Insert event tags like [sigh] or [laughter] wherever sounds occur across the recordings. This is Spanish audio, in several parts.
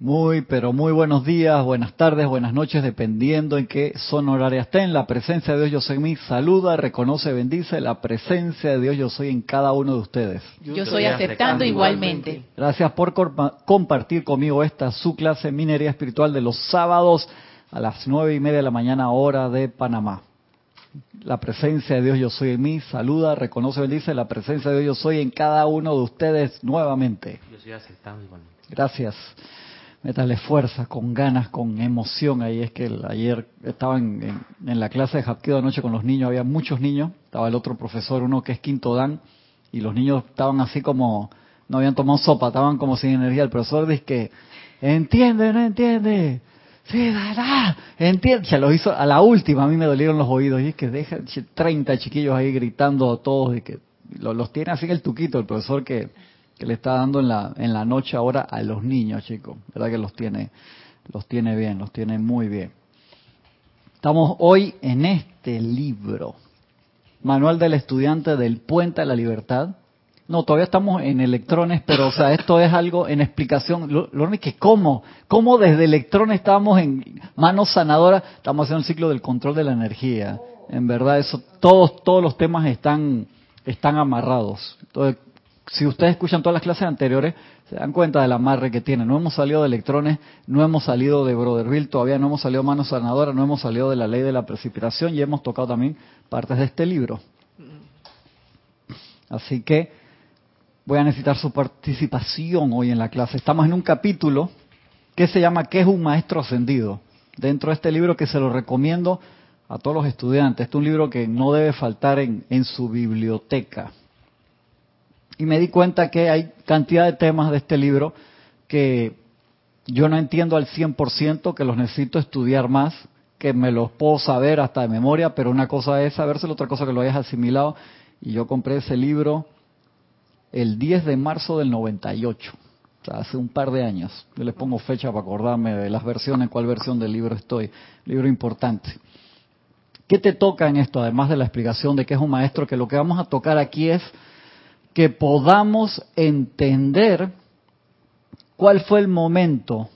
Muy, pero muy buenos días, buenas tardes, buenas noches, dependiendo en qué zona horaria estén. La presencia de Dios yo soy en mí saluda, reconoce, bendice la presencia de Dios yo soy en cada uno de ustedes. Yo soy aceptando igualmente. Gracias por compartir conmigo esta su clase Minería Espiritual de los sábados a las nueve y media de la mañana hora de Panamá. La presencia de Dios yo soy en mí saluda, reconoce, bendice la presencia de Dios yo soy en cada uno de ustedes nuevamente. Yo soy aceptando igualmente. Gracias métale fuerza, con ganas, con emoción. Ahí es que ayer estaba en, la clase de Hapkido anoche con los niños, había muchos niños, estaba el otro profesor, uno que es quinto dan, y los niños estaban así como, no habían tomado sopa, estaban como sin energía. El profesor dice que, entiende, no entiende. Sí, da, entiende. Se lo hizo a la última, a mí me dolieron los oídos. Y es que deja 30 chiquillos ahí gritando a todos y que los tiene así en el tuquito el profesor que que le está dando en la, en la noche ahora a los niños, chicos. ¿Verdad que los tiene, los tiene bien, los tiene muy bien? Estamos hoy en este libro, Manual del Estudiante del Puente a la Libertad. No, todavía estamos en electrones, pero o sea, [laughs] esto es algo en explicación. Lo, único es que cómo, cómo desde electrones estamos en manos sanadoras, estamos haciendo el ciclo del control de la energía. En verdad, eso, todos, todos los temas están, están amarrados. Entonces, si ustedes escuchan todas las clases anteriores, se dan cuenta del amarre que tiene. No hemos salido de electrones, no hemos salido de Broderville, todavía no hemos salido de manos sanadoras, no hemos salido de la ley de la precipitación y hemos tocado también partes de este libro. Así que voy a necesitar su participación hoy en la clase. Estamos en un capítulo que se llama ¿Qué es un maestro ascendido? Dentro de este libro que se lo recomiendo a todos los estudiantes. Este es un libro que no debe faltar en, en su biblioteca y me di cuenta que hay cantidad de temas de este libro que yo no entiendo al 100%, que los necesito estudiar más, que me los puedo saber hasta de memoria, pero una cosa es sabérselo, otra cosa que lo hayas asimilado. Y yo compré ese libro el 10 de marzo del 98, o sea, hace un par de años. Yo les pongo fecha para acordarme de las versiones, cuál versión del libro estoy. Libro importante. ¿Qué te toca en esto, además de la explicación de qué es un maestro? Que lo que vamos a tocar aquí es que podamos entender cuál fue el momento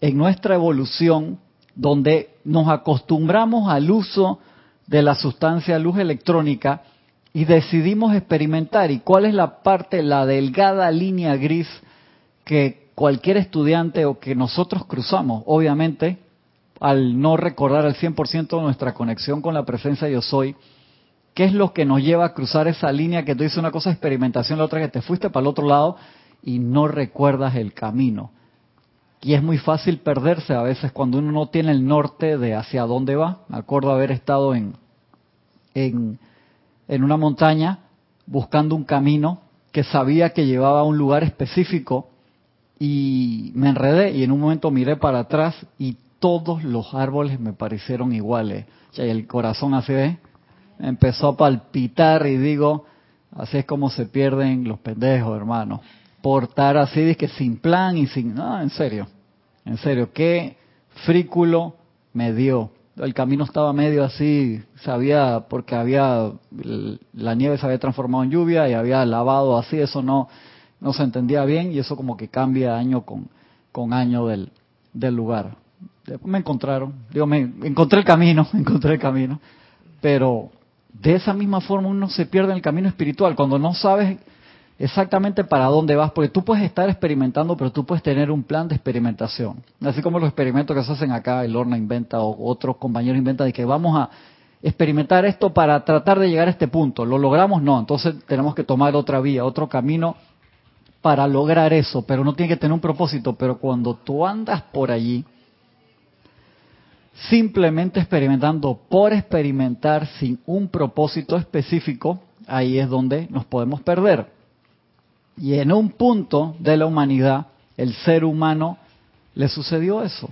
en nuestra evolución donde nos acostumbramos al uso de la sustancia luz electrónica y decidimos experimentar. Y cuál es la parte, la delgada línea gris que cualquier estudiante o que nosotros cruzamos, obviamente, al no recordar al 100% nuestra conexión con la presencia yo soy, ¿Qué es lo que nos lleva a cruzar esa línea que tú dices una cosa experimentación, la otra que te fuiste para el otro lado y no recuerdas el camino? Y es muy fácil perderse a veces cuando uno no tiene el norte de hacia dónde va. Me acuerdo haber estado en, en, en una montaña buscando un camino que sabía que llevaba a un lugar específico y me enredé y en un momento miré para atrás y todos los árboles me parecieron iguales. Y el corazón ve, empezó a palpitar y digo, así es como se pierden los pendejos, hermano. Portar así, que sin plan y sin... No, en serio, en serio, qué frículo me dio. El camino estaba medio así, sabía, porque había, la nieve se había transformado en lluvia y había lavado así, eso no, no se entendía bien y eso como que cambia año con, con año del, del lugar. Después me encontraron, digo, me encontré el camino, [laughs] encontré el camino, pero de esa misma forma uno se pierde en el camino espiritual cuando no sabes exactamente para dónde vas, porque tú puedes estar experimentando, pero tú puedes tener un plan de experimentación. Así como los experimentos que se hacen acá, el Orna inventa o otros compañeros inventan de que vamos a experimentar esto para tratar de llegar a este punto. ¿Lo logramos? No, entonces tenemos que tomar otra vía, otro camino para lograr eso, pero no tiene que tener un propósito. Pero cuando tú andas por allí, simplemente experimentando por experimentar sin un propósito específico, ahí es donde nos podemos perder. Y en un punto de la humanidad, el ser humano le sucedió eso.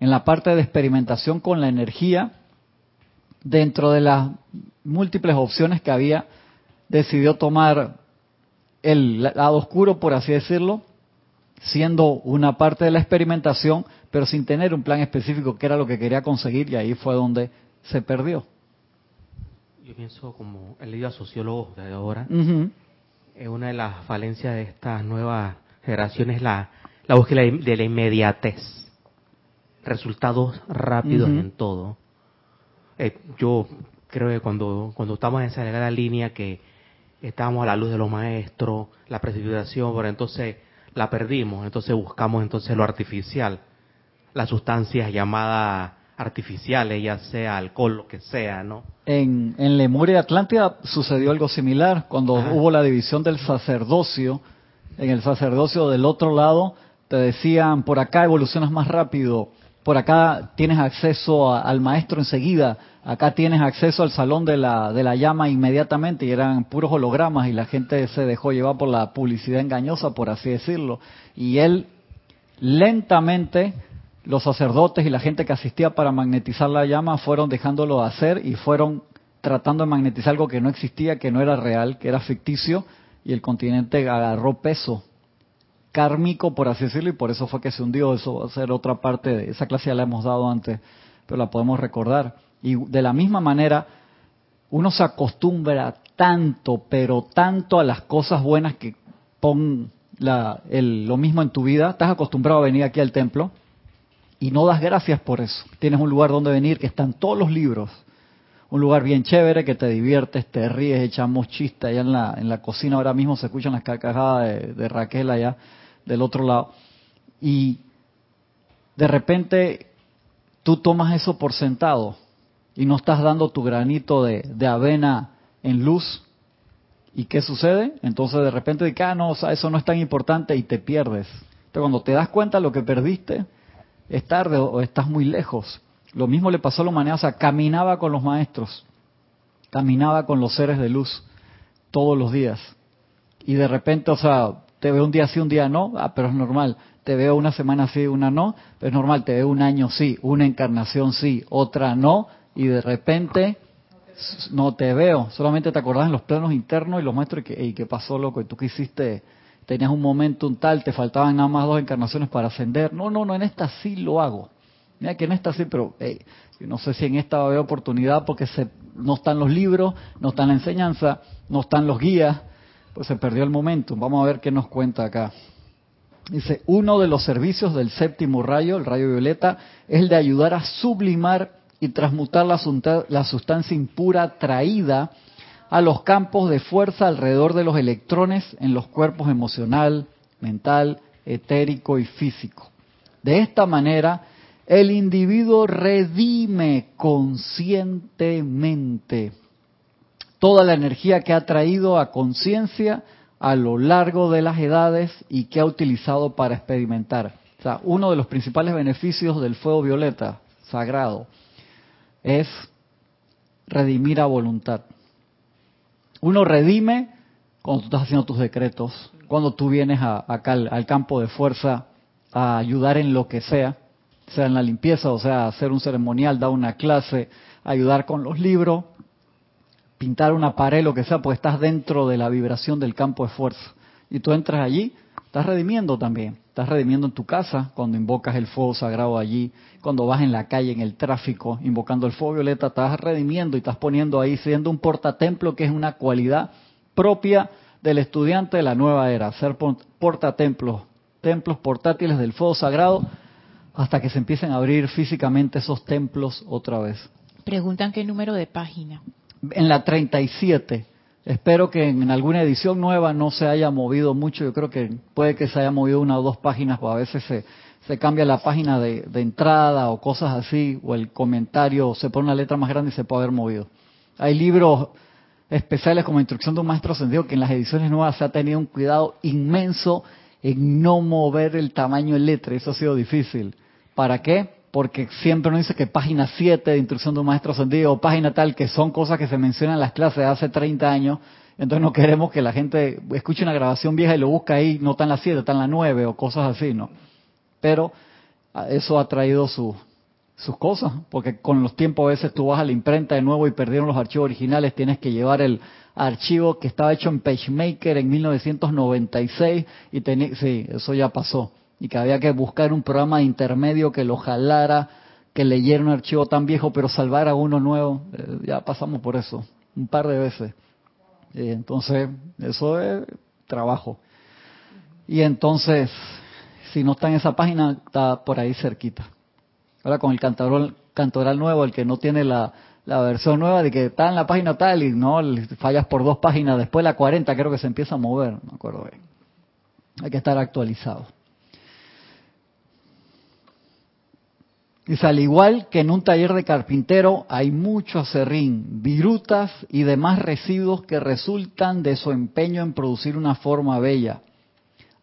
En la parte de experimentación con la energía, dentro de las múltiples opciones que había, decidió tomar el lado oscuro, por así decirlo, siendo una parte de la experimentación, pero sin tener un plan específico que era lo que quería conseguir y ahí fue donde se perdió. Yo pienso como el leído a sociólogos de ahora, es una de las falencias de estas nuevas generaciones la la búsqueda de la inmediatez, resultados rápidos en todo. Eh, yo creo que cuando, cuando estamos en esa la línea que estábamos a la luz de los maestros, la precipitación, pero entonces la perdimos, entonces buscamos entonces lo artificial, las sustancias llamadas artificiales, ya sea alcohol, lo que sea, ¿no? En, en Lemuria y Atlántida sucedió algo similar, cuando hubo la división del sacerdocio, en el sacerdocio del otro lado te decían, por acá evolucionas más rápido, por acá tienes acceso al maestro enseguida, acá tienes acceso al salón de la, de la llama inmediatamente y eran puros hologramas y la gente se dejó llevar por la publicidad engañosa, por así decirlo. Y él lentamente, los sacerdotes y la gente que asistía para magnetizar la llama fueron dejándolo hacer y fueron tratando de magnetizar algo que no existía, que no era real, que era ficticio y el continente agarró peso kármico, por así decirlo, y por eso fue que se hundió. Eso va a ser otra parte de esa clase, ya la hemos dado antes, pero la podemos recordar. Y de la misma manera, uno se acostumbra tanto, pero tanto a las cosas buenas que pon lo mismo en tu vida. Estás acostumbrado a venir aquí al templo y no das gracias por eso. Tienes un lugar donde venir que están todos los libros. Un lugar bien chévere que te diviertes, te ríes, echamos chistes allá en la, en la cocina. Ahora mismo se escuchan las carcajadas de, de Raquel allá del otro lado. Y de repente tú tomas eso por sentado y no estás dando tu granito de, avena en luz. ¿Y qué sucede? Entonces de repente dices, ah, no, eso no es tan importante y te pierdes. Pero cuando te das cuenta de lo que perdiste, es tarde o estás muy lejos. Lo mismo le pasó a la humanidad, o sea, caminaba con los maestros, caminaba con los seres de luz todos los días. Y de repente, o sea, te veo un día sí, un día no, ah, pero es normal. Te veo una semana sí, una no, pero es normal. Te veo un año sí, una encarnación sí, otra no, y de repente no te veo. Solamente te acordás en los planos internos y los maestros, y que, pasó, loco? ¿Y tú qué hiciste? Tenías un momento un tal, te faltaban nada más dos encarnaciones para ascender. No, no, no, en esta sí lo hago. Mira que en esta sí, pero no sé si en esta va a haber oportunidad porque se, no están los libros, no está la enseñanza, no están los guías, pues se perdió el momento. Vamos a ver qué nos cuenta acá. Dice, uno de los servicios del séptimo rayo, el rayo violeta, es el de ayudar a sublimar y transmutar la sustancia impura traída a los campos de fuerza alrededor de los electrones en los cuerpos emocional, mental, etérico y físico. De esta manera, el individuo redime conscientemente toda la energía que ha traído a conciencia a lo largo de las edades y que ha utilizado para experimentar. O sea, uno de los principales beneficios del fuego violeta sagrado es redimir a voluntad. Uno redime cuando tú estás haciendo tus decretos, cuando tú vienes acá al, campo de fuerza a ayudar en lo que sea, sea en la limpieza, o sea, hacer un ceremonial, dar una clase, ayudar con los libros, pintar una pared, lo que sea, pues estás dentro de la vibración del campo de fuerza. Y tú entras allí, estás redimiendo también. Estás redimiendo en tu casa cuando invocas el fuego sagrado allí, cuando vas en la calle, en el tráfico, invocando el fuego violeta, estás redimiendo y estás poniendo ahí, siendo un portatemplo que es una cualidad propia del estudiante de la nueva era, ser portatemplos, templos portátiles del fuego sagrado, hasta que se empiecen a abrir físicamente esos templos otra vez. Preguntan qué número de página en la 37. Espero que en alguna edición nueva no se haya movido mucho. Yo creo que puede que se haya movido una o dos páginas, o a veces se, se cambia la página de, entrada o cosas así, o el comentario se pone una letra más grande y se puede haber movido. Hay libros especiales como Instrucción de un Maestro Ascendido que en las ediciones nuevas se ha tenido un cuidado inmenso en no mover el tamaño de letra. Eso ha sido difícil. ¿Para qué? Porque siempre uno dice que página 7 de instrucción de un maestro ascendido o página tal, que son cosas que se mencionan en las clases de hace 30 años, entonces no queremos que la gente escuche una grabación vieja y lo busca ahí, no está en la 7, está en la 9 o cosas así, ¿no? Pero ah, eso ha traído sus cosas, porque con los tiempos a veces tú vas a la imprenta de nuevo y perdieron los archivos originales, tienes que llevar el archivo que estaba hecho en PageMaker en 1996 y sí, eso ya pasó y que había que buscar un programa intermedio que lo jalara, que leyera un archivo tan viejo pero salvara uno nuevo. Eh, ya pasamos por eso un par de veces. Y entonces, eso es trabajo. Y entonces, si no está en esa página, está por ahí cerquita. Ahora con el cantoral, cantoral nuevo, el que no tiene la, la versión nueva de que está en la página tal y no fallas por dos páginas, después la 40 creo que se empieza a mover, no me acuerdo bien. Hay que estar actualizado. Dice, al igual que en un taller de carpintero hay mucho acerrín, virutas y demás residuos que resultan de su empeño en producir una forma bella.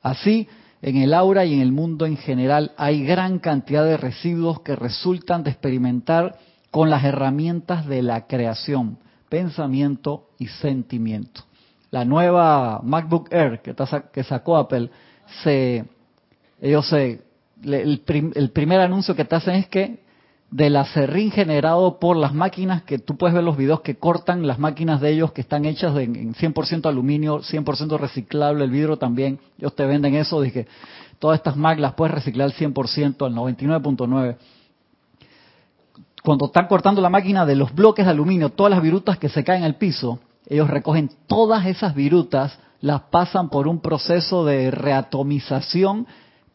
Así, en el aura y en el mundo en general hay gran cantidad de residuos que resultan de experimentar con las herramientas de la creación, pensamiento y sentimiento. La nueva MacBook Air que, sacó Apple, se, ellos se, el, el, primer anuncio que te hacen es que del acerrín generado por las máquinas, que tú puedes ver los videos que cortan las máquinas de ellos que están hechas de, en 100% aluminio, 100% reciclable, el vidrio también, ellos te venden eso, dije, todas estas Mac las puedes reciclar al 100%, al 99.9 cuando están cortando la máquina de los bloques de aluminio, todas las virutas que se caen al piso, ellos recogen todas esas virutas, las pasan por un proceso de reatomización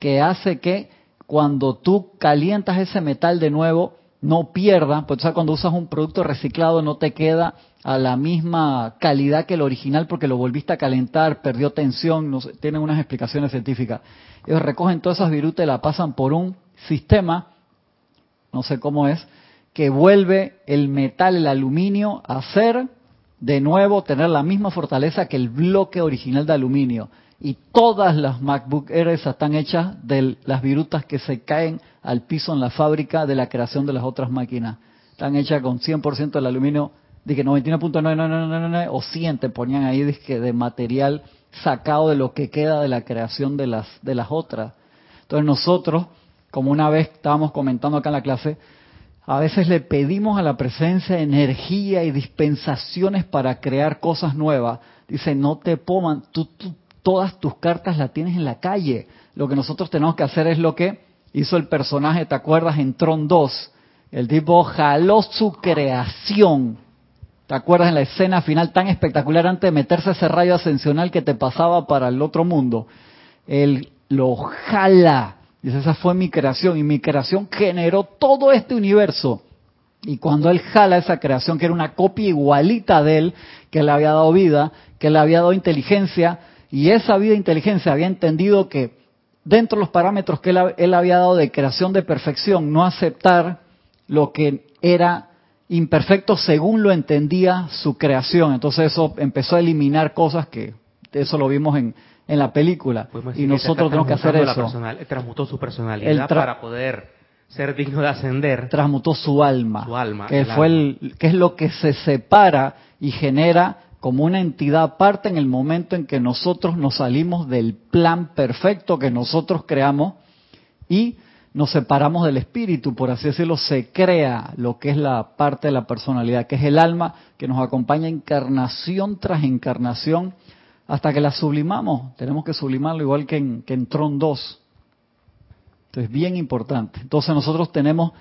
que hace que cuando tú calientas ese metal de nuevo, no pierda, pues cuando usas un producto reciclado no te queda a la misma calidad que el original porque lo volviste a calentar, perdió tensión, no tienen unas explicaciones científicas. Ellos recogen todas esas virutas y las pasan por un sistema, no sé cómo es, que vuelve el metal, el aluminio, a ser de nuevo, tener la misma fortaleza que el bloque original de aluminio. Y todas las MacBook Air están hechas de las virutas que se caen al piso en la fábrica de la creación de las otras máquinas. Están hechas con 100% del aluminio, dije 99.999 o 100 te ponían ahí de material sacado de lo que queda de la creación de las, de las otras. Entonces nosotros, como una vez estábamos comentando acá en la clase, a veces le pedimos a la presencia energía y dispensaciones para crear cosas nuevas. Dice, no te pongan, tú, todas tus cartas las tienes en la calle. Lo que nosotros tenemos que hacer es lo que hizo el personaje, ¿te acuerdas? En Tron 2. El tipo jaló su creación. ¿Te acuerdas en la escena final tan espectacular antes de meterse ese rayo ascensional que te pasaba para el otro mundo? Él lo jala Dice, esa fue mi creación y mi creación generó todo este universo. Y cuando él jala esa creación, que era una copia igualita de él, que le había dado vida, que le había dado inteligencia, y esa vida inteligencia había entendido que dentro de los parámetros que él, él había dado de creación de perfección, no aceptar lo que era imperfecto según lo entendía su creación. Entonces eso empezó a eliminar cosas que, eso lo vimos en, en la película. Y nosotros tenemos que hacer eso. Personal, transmutó su personalidad para poder ser digno de ascender. Transmutó su alma. Su alma. Que, fue El, que es lo que se separa y genera como una entidad aparte en el momento en que nosotros nos salimos del plan perfecto que nosotros creamos y nos separamos del espíritu, por así decirlo, se crea lo que es la parte de la personalidad, que es el alma que nos acompaña encarnación tras encarnación hasta que la sublimamos. Tenemos que sublimarlo igual que en, que en Tron 2. Entonces, bien importante. Entonces, nosotros tenemos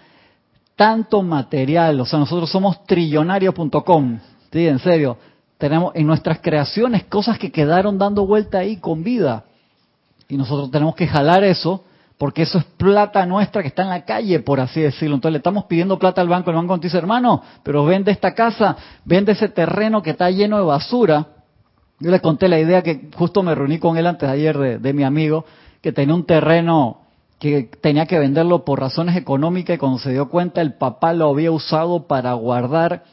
tanto material, o sea, nosotros somos trillonarios.com, ¿sí? En serio, tenemos en nuestras creaciones cosas que quedaron dando vuelta ahí con vida. Y nosotros tenemos que jalar eso, porque eso es plata nuestra que está en la calle, por así decirlo. Entonces le estamos pidiendo plata al banco, el banco dice, hermano, pero vende esta casa, vende ese terreno que está lleno de basura, yo le conté la idea que justo me reuní con él antes de ayer de, mi amigo, que tenía un terreno que tenía que venderlo por razones económicas y cuando se dio cuenta el papá lo había usado para guardar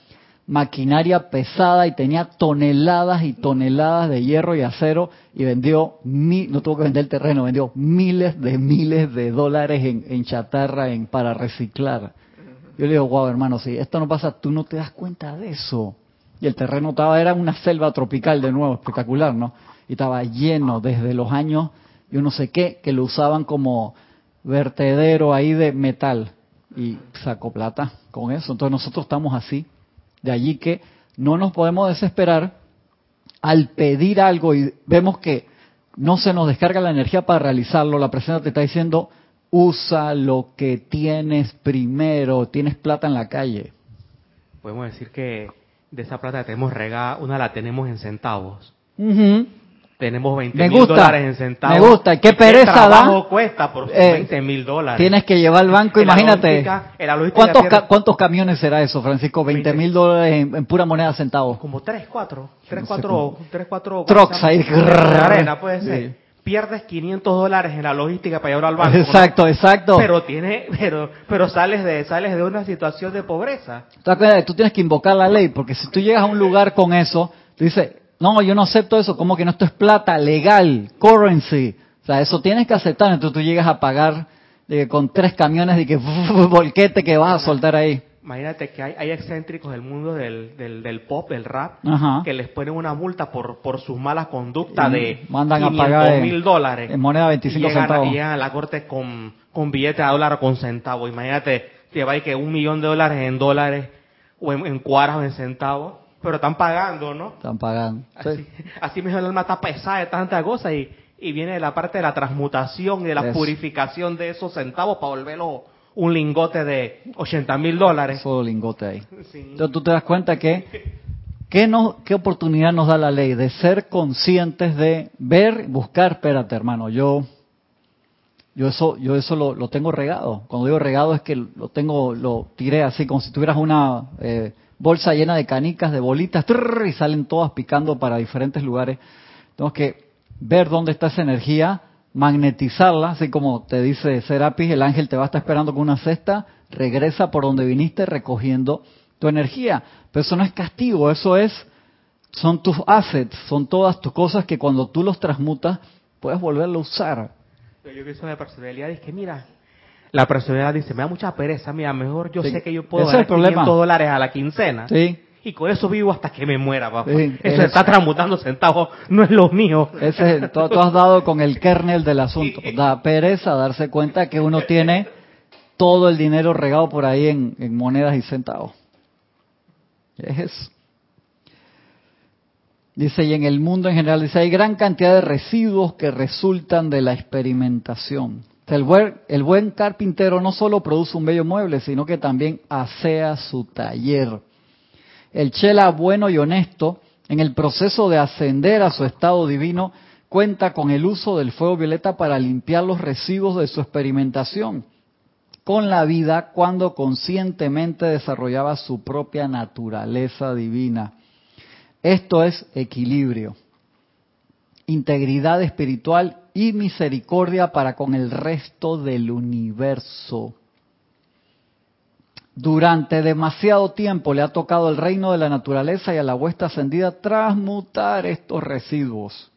maquinaria pesada y tenía toneladas y toneladas de hierro y acero y vendió, no tuvo que vender el terreno, vendió miles de miles de dólares en, en chatarra en, para reciclar. Yo le digo, wow hermano, si esto no pasa, tú no te das cuenta de eso. Y el terreno estaba, era una selva tropical de nuevo, espectacular, ¿no? Y estaba lleno desde los años, yo no sé qué, que lo usaban como vertedero ahí de metal. Y sacó plata con eso. Entonces nosotros estamos así. De allí que no nos podemos desesperar al pedir algo y vemos que no se nos descarga la energía para realizarlo. La presencia te está diciendo, usa lo que tienes primero, tienes plata en la calle. Podemos decir que de esa plata que tenemos regada, una la tenemos en centavos. Tenemos 20 Me mil dólares en centavos. me gusta. ¿Y qué ¿Y pereza da? trabajo cuesta por Eh, 20 mil dólares? Tienes que llevar al banco, En la imagínate. logística- en la logística ¿Cuántos, pierde- ca- ¿Cuántos camiones será eso, Francisco? 20 mil dólares en, en pura moneda centavos. Como 3, 4. 3, No sé 4, cómo. 3, 4. Trucks ahí. Arena, puede ser. Sí. Pierdes 500 dólares en la logística para llevarlo al banco. ¿no? Exacto, exacto. Pero tiene, pero, pero sales de, sales de una situación de pobreza. ¿Te das cuenta que tú tienes que invocar la ley? Porque si tú llegas a un lugar con eso, tú dices, no, yo no acepto eso, como que no, esto es plata legal, currency. O sea, eso tienes que aceptar. Entonces tú llegas a pagar eh, con tres camiones de que [laughs] volquete que vas a soltar ahí. Imagínate que hay, hay excéntricos del mundo del, del, del pop, del rap, Ajá. que les ponen una multa por, por sus malas conductas de Mandan a 500 pagar mil dólares. en moneda de 25 y llegan, centavos. Y llegan a la corte con, con billetes a dólar o con centavos. Imagínate, lleváis que un millón de dólares en dólares o en, en cuaras o en centavos, pero están pagando, ¿no? Están pagando. Así, así mismo el alma está pesada de tanta cosa y, y viene la parte de la transmutación y de la Eso. purificación de esos centavos para volverlo un lingote de 80 mil dólares. Solo lingote ahí. Sí. Entonces tú te das cuenta que ¿qué, no, qué oportunidad nos da la ley de ser conscientes de ver, buscar, espérate hermano, yo yo eso yo eso lo, lo tengo regado. Cuando digo regado es que lo tengo lo tiré así como si tuvieras una eh, bolsa llena de canicas, de bolitas y salen todas picando para diferentes lugares. Tenemos que ver dónde está esa energía, magnetizarla, así como te dice Serapis, el ángel te va a estar esperando con una cesta, regresa por donde viniste recogiendo tu energía. Pero eso no es castigo, eso es, son tus assets, son todas tus cosas que cuando tú los transmutas, puedes volverlo a usar. Yo pienso de personalidad es que mira, la personalidad dice, me da mucha pereza, mira, mejor yo Sí. sé que yo puedo ganar problema. 500 dólares a la quincena. Sí, Y con eso vivo hasta que me muera, papá. Sí, eso es- está transmutando centavos, no es lo mío. ese es, tú, tú has dado con el kernel del asunto. Da pereza darse cuenta que uno tiene todo el dinero regado por ahí en, en monedas y centavos. Es eso. Dice, y en el mundo en general, dice, hay gran cantidad de residuos que resultan de la experimentación. El buen carpintero no solo produce un bello mueble, sino que también asea su taller. El chela bueno y honesto, en el proceso de ascender a su estado divino, cuenta con el uso del fuego violeta para limpiar los residuos de su experimentación con la vida cuando conscientemente desarrollaba su propia naturaleza divina. Esto es equilibrio, integridad espiritual y misericordia para con el resto del universo. Durante demasiado tiempo le ha tocado al reino de la naturaleza y a la huesta ascendida transmutar estos residuos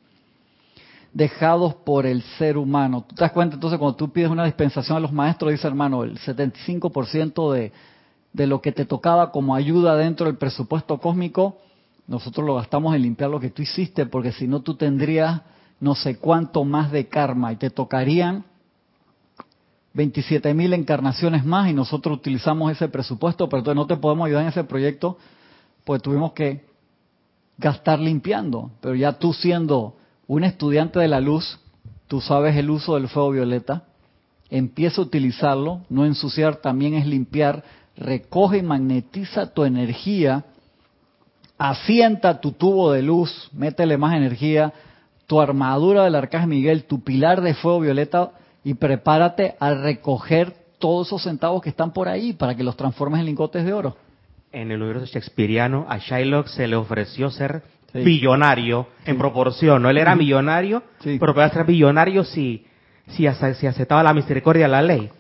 dejados por el ser humano. ¿Tú te das cuenta entonces cuando tú pides una dispensación a los maestros, dice hermano, el 75% de, de lo que te tocaba como ayuda dentro del presupuesto cósmico, nosotros lo gastamos en limpiar lo que tú hiciste, porque si no tú tendrías no sé cuánto más de karma y te tocarían 27 mil encarnaciones más y nosotros utilizamos ese presupuesto, pero entonces no te podemos ayudar en ese proyecto, pues tuvimos que gastar limpiando. Pero ya tú siendo un estudiante de la luz, tú sabes el uso del fuego violeta, empieza a utilizarlo, no ensuciar también es limpiar, recoge y magnetiza tu energía, asienta tu tubo de luz, métele más energía, tu armadura del arcángel Miguel, tu pilar de fuego violeta y prepárate a recoger todos esos centavos que están por ahí para que los transformes en lingotes de oro. En el universo shakespeariano, a Shylock se le ofreció ser Sí. billonario en proporción, ¿no? Él era millonario, Sí. pero podía ser billonario si, si, si aceptaba la misericordia de la ley.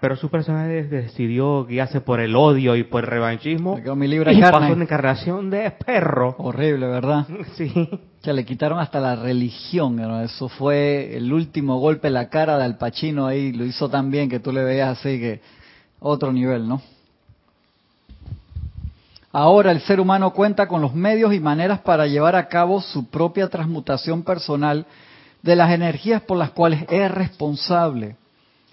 Pero su personaje decidió guiarse por el odio y por el revanchismo Me quedó mi libra y carne. pasó una encarnación de perro. Horrible, ¿verdad? [laughs] Sí. Que le quitaron hasta la religión, ¿no? eso fue el último golpe en la cara de Al Pacino ahí, lo hizo tan bien que tú le veías así que otro nivel, ¿no? Ahora el ser humano cuenta con los medios y maneras para llevar a cabo su propia transmutación personal de las energías por las cuales es responsable.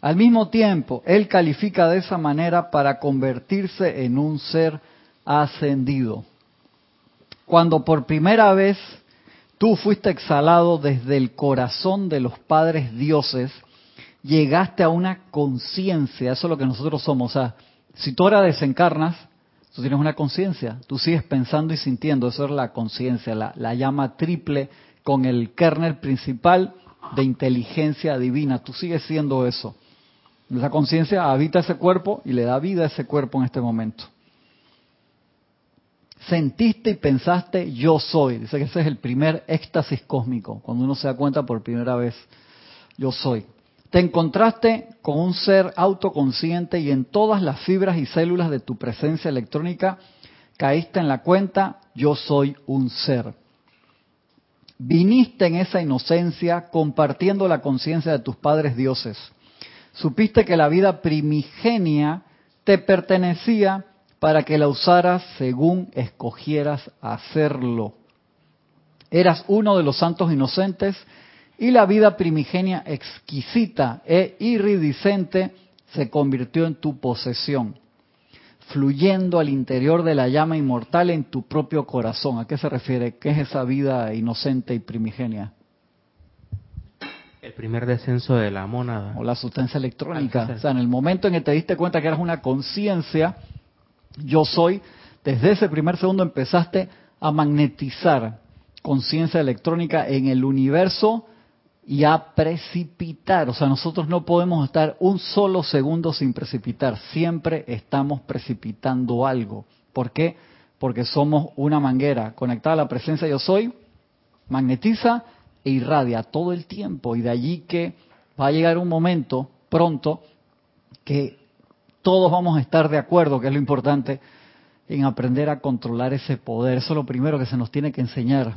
Al mismo tiempo, él califica de esa manera para convertirse en un ser ascendido. Cuando por primera vez tú fuiste exhalado desde el corazón de los padres dioses, llegaste a una conciencia, eso es lo que nosotros somos. O sea, si tú ahora desencarnas, tú tienes una conciencia, tú sigues pensando y sintiendo, eso es la conciencia, la, la llama triple con el kernel principal de inteligencia divina. Tú sigues siendo eso. Esa conciencia habita ese cuerpo y le da vida a ese cuerpo en este momento. Sentiste y pensaste, yo soy. Dice que ese es el primer éxtasis cósmico, cuando uno se da cuenta por primera vez, yo soy. Te encontraste con un ser autoconsciente y en todas las fibras y células de tu presencia electrónica caíste en la cuenta, yo soy un ser. Viniste en esa inocencia compartiendo la conciencia de tus padres dioses. Supiste que la vida primigenia te pertenecía para que la usaras según escogieras hacerlo. Eras uno de los santos inocentes y la vida primigenia exquisita e iridiscente se convirtió en tu posesión, fluyendo al interior de la llama inmortal en tu propio corazón. ¿A qué se refiere? ¿Qué es esa vida inocente y primigenia? El primer descenso de la mónada. O la sustancia electrónica. O sea, en el momento en que te diste cuenta que eras una conciencia, yo soy, desde ese primer segundo empezaste a magnetizar conciencia electrónica en el universo y a precipitar. O sea, nosotros no podemos estar un solo segundo sin precipitar. Siempre estamos precipitando algo. ¿Por qué? Porque somos una manguera conectada a la presencia yo soy, magnetiza e irradia todo el tiempo. Y de allí que va a llegar un momento pronto que todos vamos a estar de acuerdo, que es lo importante, en aprender a controlar ese poder. Eso es lo primero que se nos tiene que enseñar,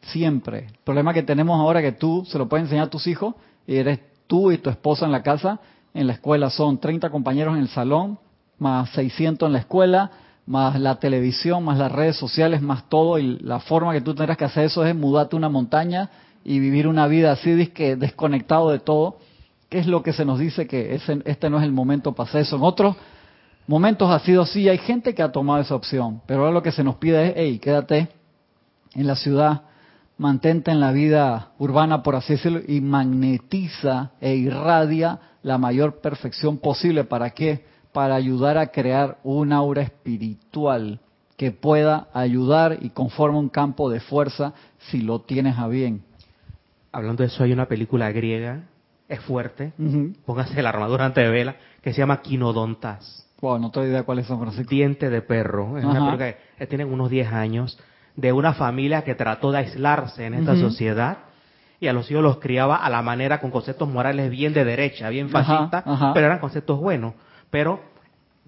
siempre. El problema que tenemos ahora que tú se lo puedes enseñar a tus hijos, y eres tú y tu esposa en la casa, en la escuela son 30 compañeros en el salón, más 600 en la escuela, más la televisión, más las redes sociales, más todo, y la forma que tú tendrás que hacer eso es mudarte una montaña y vivir una vida así desconectado de todo ¿Qué es lo que se nos dice que este no es el momento para hacer eso? En otros momentos ha sido así, hay gente que ha tomado esa opción, pero ahora lo que se nos pide es, hey, quédate en la ciudad, mantente en la vida urbana, por así decirlo, y magnetiza e irradia la mayor perfección posible. ¿Para qué? Para ayudar a crear un aura espiritual que pueda ayudar y conforma un campo de fuerza si lo tienes a bien. Hablando de eso, hay una película griega es fuerte, póngase la armadura antes de vela, que se llama Quinodontas. Wow, no tengo idea cuáles son, Diente de perro. Es una que tienen unos 10 años, de una familia que trató de aislarse en esta sociedad y a los hijos los criaba a la manera con conceptos morales bien de derecha, bien fascistas, pero eran conceptos buenos. Pero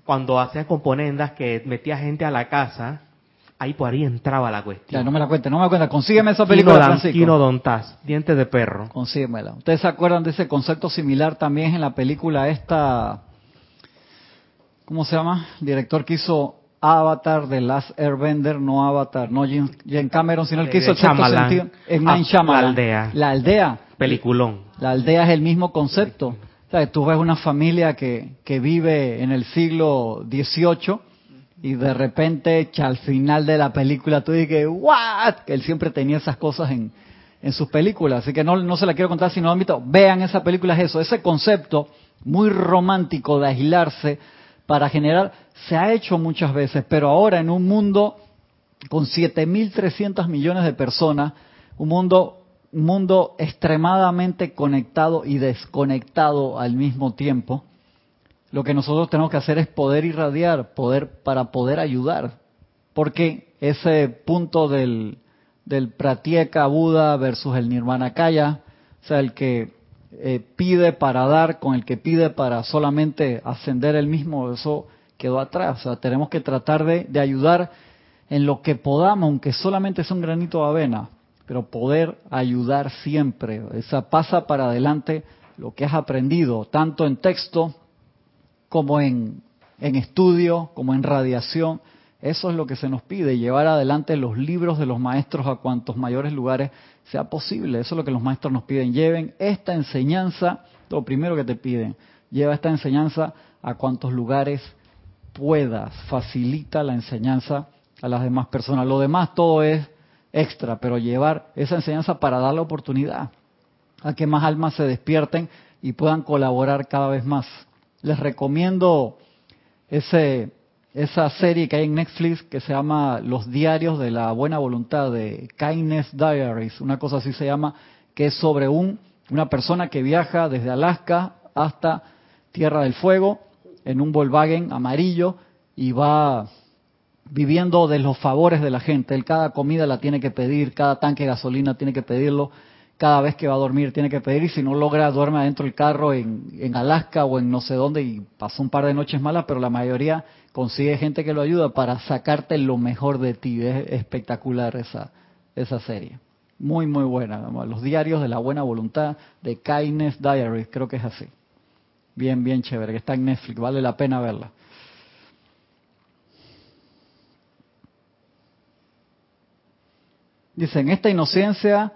cuando hacían componendas que metía gente a la casa, ahí por ahí entraba la cuestión. Ya, no me la cuente, no me la cuente. Consígueme esa película, Francisco. Quinodontas, dientes de perro. Consíguemela. ¿Ustedes se acuerdan de ese concepto similar también en la película esta... ¿Cómo se llama? El director que hizo Avatar de Last Airbender, no Avatar, no Jim, Cameron, sino el que hizo el sexto sentido. En ah, La aldea. La aldea. Peliculón. La aldea es el mismo concepto. O sea, tú ves una familia que, que vive en el siglo XVIII y de repente al final de la película tú dices, ¿what? Que él siempre tenía esas cosas en, en sus películas, así que no, no se la quiero contar, sino vean esa película, es eso, ese concepto muy romántico de aislarse para generar, se ha hecho muchas veces, pero ahora en un mundo con 7.300 millones de personas, un mundo, un mundo extremadamente conectado y desconectado al mismo tiempo, lo que nosotros tenemos que hacer es poder irradiar, poder para poder ayudar. Porque ese punto del, del Pratyeka Buda versus el Nirvana Kaya, o sea, el que eh, pide para dar con el que pide para solamente ascender el mismo, eso quedó atrás. O sea, tenemos que tratar de, de ayudar en lo que podamos, aunque solamente es un granito de avena, pero poder ayudar siempre. Esa pasa para adelante lo que has aprendido, tanto en texto como en, estudio, como en radiación. Eso es lo que se nos pide, llevar adelante los libros de los maestros a cuantos mayores lugares sea posible. Eso es lo que los maestros nos piden. Lleven esta enseñanza, lo primero que te piden, lleva esta enseñanza a cuantos lugares puedas. Facilita la enseñanza a las demás personas. Lo demás todo es extra, pero llevar esa enseñanza para dar la oportunidad a que más almas se despierten y puedan colaborar cada vez más les recomiendo ese esa serie que hay en Netflix que se llama Los Diarios de la Buena Voluntad, de Kindness Diaries, una cosa así se llama, que es sobre un, una persona que viaja desde Alaska hasta Tierra del Fuego en un Volkswagen amarillo y va viviendo de los favores de la gente. Él cada comida la tiene que pedir, cada tanque de gasolina tiene que pedirlo, cada vez que va a dormir tiene que pedir y si no logra duerme adentro del carro en, Alaska o en no sé dónde y pasó un par de noches malas, pero la mayoría consigue gente que lo ayuda para sacarte lo mejor de ti. Es espectacular esa, esa serie. Muy, muy buena. Los diarios de la buena voluntad de Kindness Diaries, creo que es así. Bien, bien chévere, que está en Netflix, vale la pena verla. Dice, en esta inocencia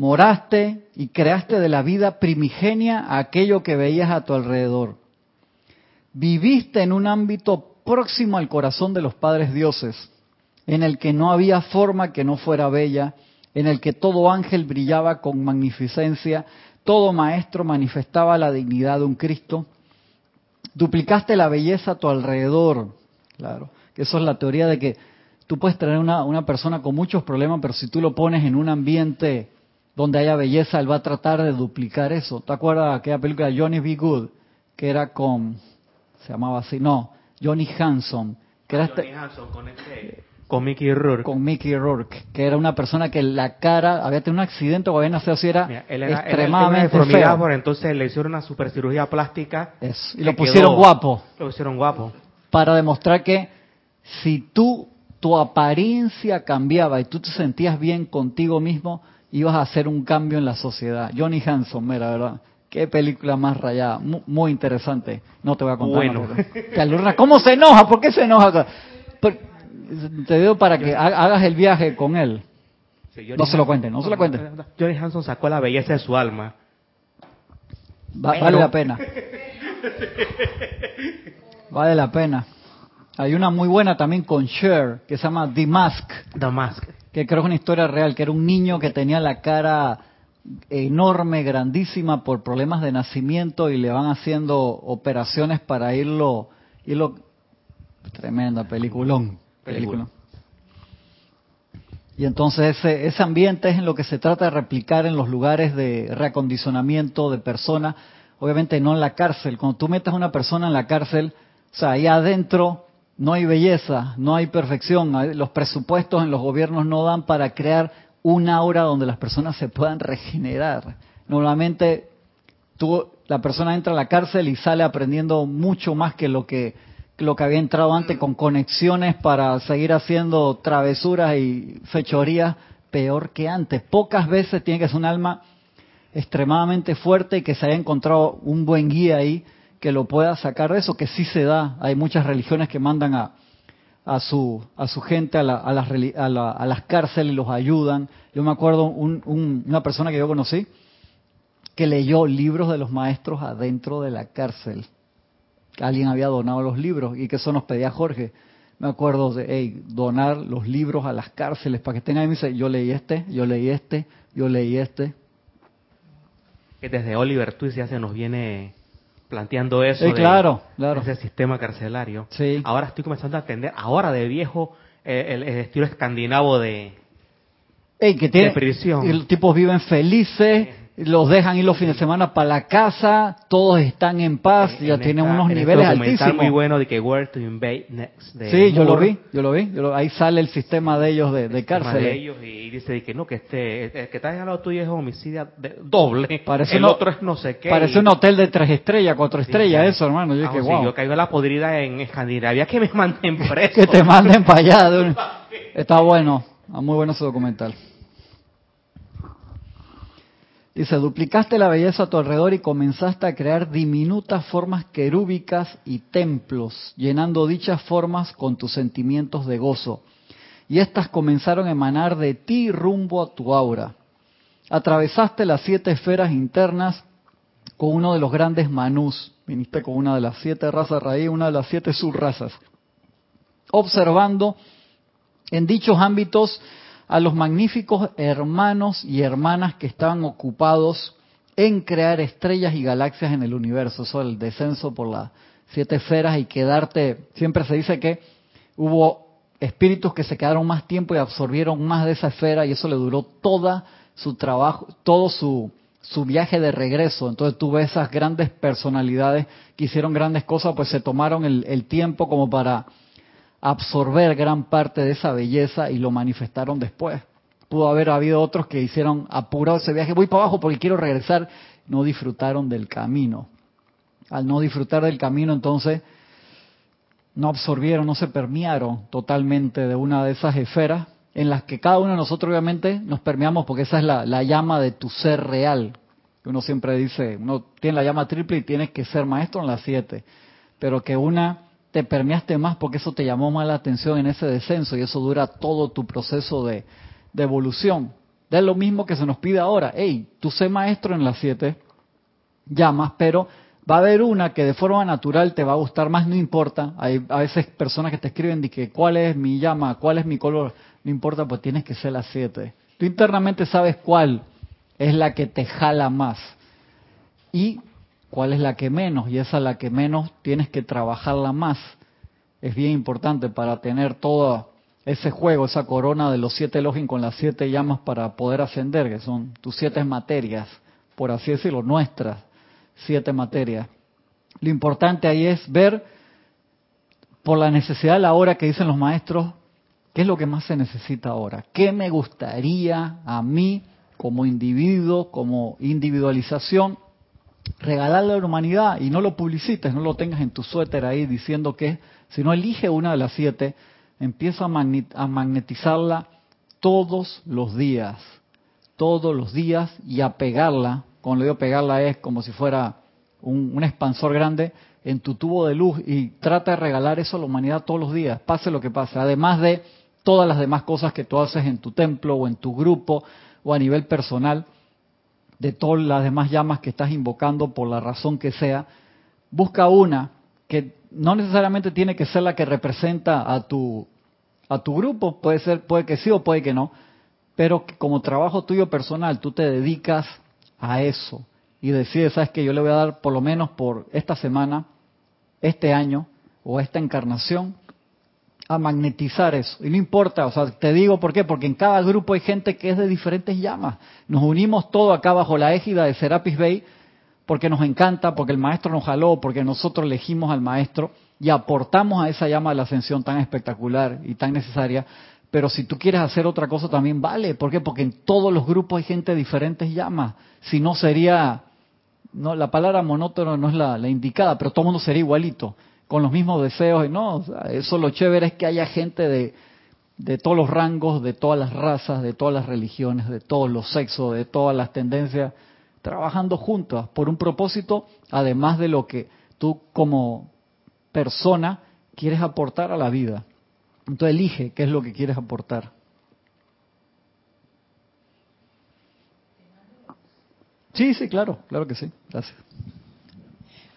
moraste y creaste de la vida primigenia aquello que veías a tu alrededor. Viviste en un ámbito próximo al corazón de los padres dioses, en el que no había forma que no fuera bella, en el que todo ángel brillaba con magnificencia, todo maestro manifestaba la dignidad de un Cristo. Duplicaste la belleza a tu alrededor. Claro, que eso es la teoría de que tú puedes tener una, una persona con muchos problemas, pero si tú lo pones en un ambiente donde haya belleza, él va a tratar de duplicar eso. ¿Te acuerdas de aquella película Johnny B. Good? Que era con, se llamaba así, no, Johnny Hanson. Que era Johnny este, Hanson con este, con Mickey Rourke. con Mickey Rourke, que era una persona que la cara, había tenido un accidente o había nacido así, era, Mira, él era, extremadamente él era feo. por entonces le hicieron una supercirugía plástica. Eso, y lo pusieron quedó- guapo Lo pusieron guapo. para demostrar que si tú, tu apariencia cambiaba y tú te sentías bien contigo mismo, ibas a hacer un cambio en la sociedad. Johnny Hanson, mira, ¿verdad? Qué película más rayada, mu- muy, interesante. No te voy a contar. Bueno. más, ¿Cómo se enoja? ¿Por qué se enoja? Te digo para que ha- hagas el viaje con él. Sí, No se lo cuenten, no se lo cuenten. Johnny Hanson sacó la belleza de su alma. Va- Vale la pena. Vale la pena. Hay una muy buena también con Cher, que se llama The Mask, The Mask. Que creo que es una historia real, que era un niño que tenía la cara enorme, grandísima por problemas de nacimiento y le van haciendo operaciones para irlo, irlo tremenda peliculón, Película. Y entonces ese, ese ambiente es en lo que se trata de replicar en los lugares de reacondicionamiento de personas, obviamente no en la cárcel. Cuando tú metes a una persona en la cárcel, o sea, ahí adentro no hay belleza, no hay perfección, los presupuestos en los gobiernos no dan para crear una aura donde las personas se puedan regenerar. Normalmente tú, la persona entra a la cárcel y sale aprendiendo mucho más que lo que, que lo que había entrado antes, con conexiones para seguir haciendo travesuras y fechorías peor que antes. Pocas veces tiene que ser un alma extremadamente fuerte y que se haya encontrado un buen guía ahí que lo pueda sacar de eso, que sí se da. Hay muchas religiones que mandan a, a su a su gente a, la- a las, a, la- a las cárceles y los ayudan. Yo me acuerdo un- un- una persona que yo conocí que leyó libros de los maestros adentro de la cárcel. Alguien había donado los libros y que eso nos pedía Jorge. Me acuerdo de hey, donar los libros a las cárceles para que estén ahí. Me dice, yo leí este, yo leí este, yo leí este. Que desde Oliver Twist ya se nos viene planteando eso. Sí, de- claro. Ese sistema carcelario. Sí. Ahora estoy comenzando a entender, ahora de viejo, eh, el, el estilo escandinavo de... Ey, que tiene, De prisión. y los tipos viven felices, los dejan ir los fines de semana para la casa, todos están en paz, en ya esta- tienen unos en este niveles documental altísimos. muy bueno de que Where to Invade Next. de sí, yo lo vi, yo lo vi. yo lo- ahí sale el sistema de ellos de, de el tema cárceles. de ellos y dice que no, que este, el que está al lado tuyo es homicidio de- doble, Parece el otro es no sé qué. Parece y- un hotel de tres estrellas, cuatro Sí, estrellas, sí. eso, hermano. Yo Ah, dije, sí, wow. yo caigo en la podrida en Escandinavia, que me manden [laughs] preso. que te manden para allá. de un- [laughs] Está bueno, muy bueno ese documental. Dice, duplicaste la belleza a tu alrededor y comenzaste a crear diminutas formas querúbicas y templos, llenando dichas formas con tus sentimientos de gozo. Y éstas comenzaron a emanar de ti rumbo a tu aura. Atravesaste las siete esferas internas con uno de los grandes manús. Viniste con una de las siete razas raíz, una de las siete subrazas observando en dichos ámbitos a los magníficos hermanos y hermanas que estaban ocupados en crear estrellas y galaxias en el universo. Eso el descenso por las siete esferas y quedarte, siempre se dice que hubo espíritus que se quedaron más tiempo y absorbieron más de esa esfera y eso le duró toda su trabajo, todo su, su viaje de regreso. Entonces tú ves esas grandes personalidades que hicieron grandes cosas, pues se tomaron el, el tiempo como para absorber gran parte de esa belleza y lo manifestaron después. Pudo haber habido otros que hicieron apurado ese viaje, voy para abajo porque quiero regresar, no disfrutaron del camino. Al no disfrutar del camino, entonces no absorbieron, no se permearon totalmente de una de esas esferas en las que cada uno de nosotros obviamente nos permeamos porque esa es la, la llama de tu ser real. Uno siempre dice, uno tiene la llama triple y tienes que ser maestro en las siete, pero que una te permeaste más porque eso te llamó más la atención en ese descenso y eso dura todo tu proceso de, evolución. Es lo mismo que se nos pide ahora. Hey, tú sé maestro en las siete llamas, pero va a haber una que de forma natural te va a gustar más, no importa. Hay a veces personas que te escriben que cuál es mi llama, cuál es mi color, no importa, pues tienes que ser las siete. Tú internamente sabes cuál es la que te jala más y cuál es la que menos, y esa la que menos tienes que trabajarla más. Es bien importante para tener todo ese juego, esa corona de los siete Elohim con las siete llamas para poder ascender, que son tus siete materias, por así decirlo, nuestras siete materias. Lo importante ahí es ver por la necesidad de la hora que dicen los maestros, qué es lo que más se necesita ahora, qué me gustaría a mí como individuo, como individualización, regalarle a la humanidad y no lo publicites, no lo tengas en tu suéter ahí diciendo que, si no elige una de las siete, empieza a magnetizarla todos los días, todos los días y a pegarla, cuando le digo pegarla es como si fuera un, un, expansor grande en tu tubo de luz y trata de regalar eso a la humanidad todos los días, pase lo que pase, además de todas las demás cosas que tú haces en tu templo o en tu grupo o a nivel personal, de todas las demás llamas que estás invocando por la razón que sea, busca una que no necesariamente tiene que ser la que representa a tu a tu grupo, puede ser, puede que sí o puede que no, pero como trabajo tuyo personal tú te dedicas a eso y decides, sabes que yo le voy a dar por lo menos por esta semana, este año o esta encarnación a magnetizar eso. Y no importa, o sea, te digo por qué, porque en cada grupo hay gente que es de diferentes llamas. Nos unimos todos acá bajo la égida de Serapis Bay porque nos encanta, porque el maestro nos jaló, porque nosotros elegimos al maestro y aportamos a esa llama de la ascensión tan espectacular y tan necesaria. Pero si tú quieres hacer otra cosa también vale. ¿Por qué? Porque en todos los grupos hay gente de diferentes llamas. Si no sería, no, la palabra monótono no es la, la indicada, pero todo el mundo sería igualito con los mismos deseos. Y no, eso lo chévere es que haya gente de, de todos los rangos, de todas las razas, de todas las religiones, de todos los sexos, de todas las tendencias, trabajando juntas por un propósito, además de lo que tú como persona quieres aportar a la vida. Entonces elige qué es lo que quieres aportar. Sí, sí, claro, claro que sí. Gracias.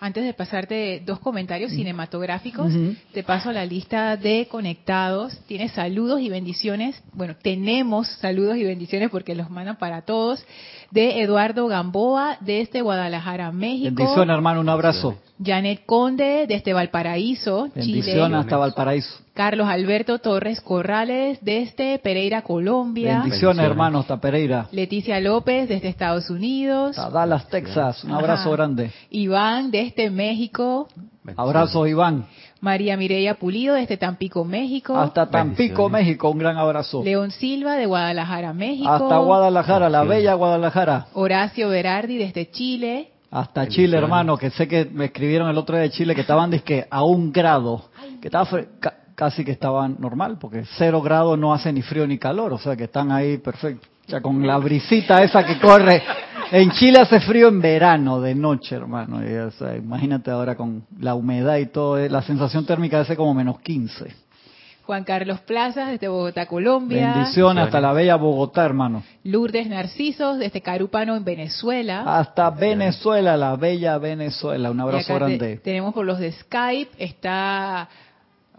Antes de pasarte dos comentarios cinematográficos, te paso la lista de conectados. Tienes saludos y bendiciones. Bueno, tenemos saludos y bendiciones porque los mandan para todos. De Eduardo Gamboa, desde Guadalajara, México. Bendición, hermano, un abrazo. Janet Conde, desde Valparaíso, Bendición Chile. hasta Valparaíso. Carlos Alberto Torres Corrales, desde Pereira, Colombia. Bendiciones, hermano, hasta Pereira. Leticia López, desde Estados Unidos. Hasta Dallas, Texas. Un abrazo Ajá. grande. Iván, desde México. Abrazo, Iván. María Mireya Pulido, desde Tampico, México. Hasta Tampico. México. Un gran abrazo. León Silva, de Guadalajara, México. Hasta Guadalajara, la bella Guadalajara. Horacio Berardi, desde Chile. Hasta. Chile, hermano, que sé que me escribieron el otro día de Chile que estaban dizque a un grado, que estaba casi que estaban normal, porque cero grado no hace ni frío ni calor, o sea que están ahí perfecto. Sea, con la brisita esa que corre. En Chile hace frío en verano, de noche, hermano. Y, o sea, imagínate ahora con la humedad y todo, eh, la sensación térmica ser como menos 15. Juan Carlos Plazas, desde Bogotá, Colombia. Bendiciones hasta la bella Bogotá, hermano. Lourdes Narcisos, desde Carúpano, en Venezuela. Hasta Venezuela, la bella Venezuela. Un abrazo te- grande. tenemos por los de Skype, está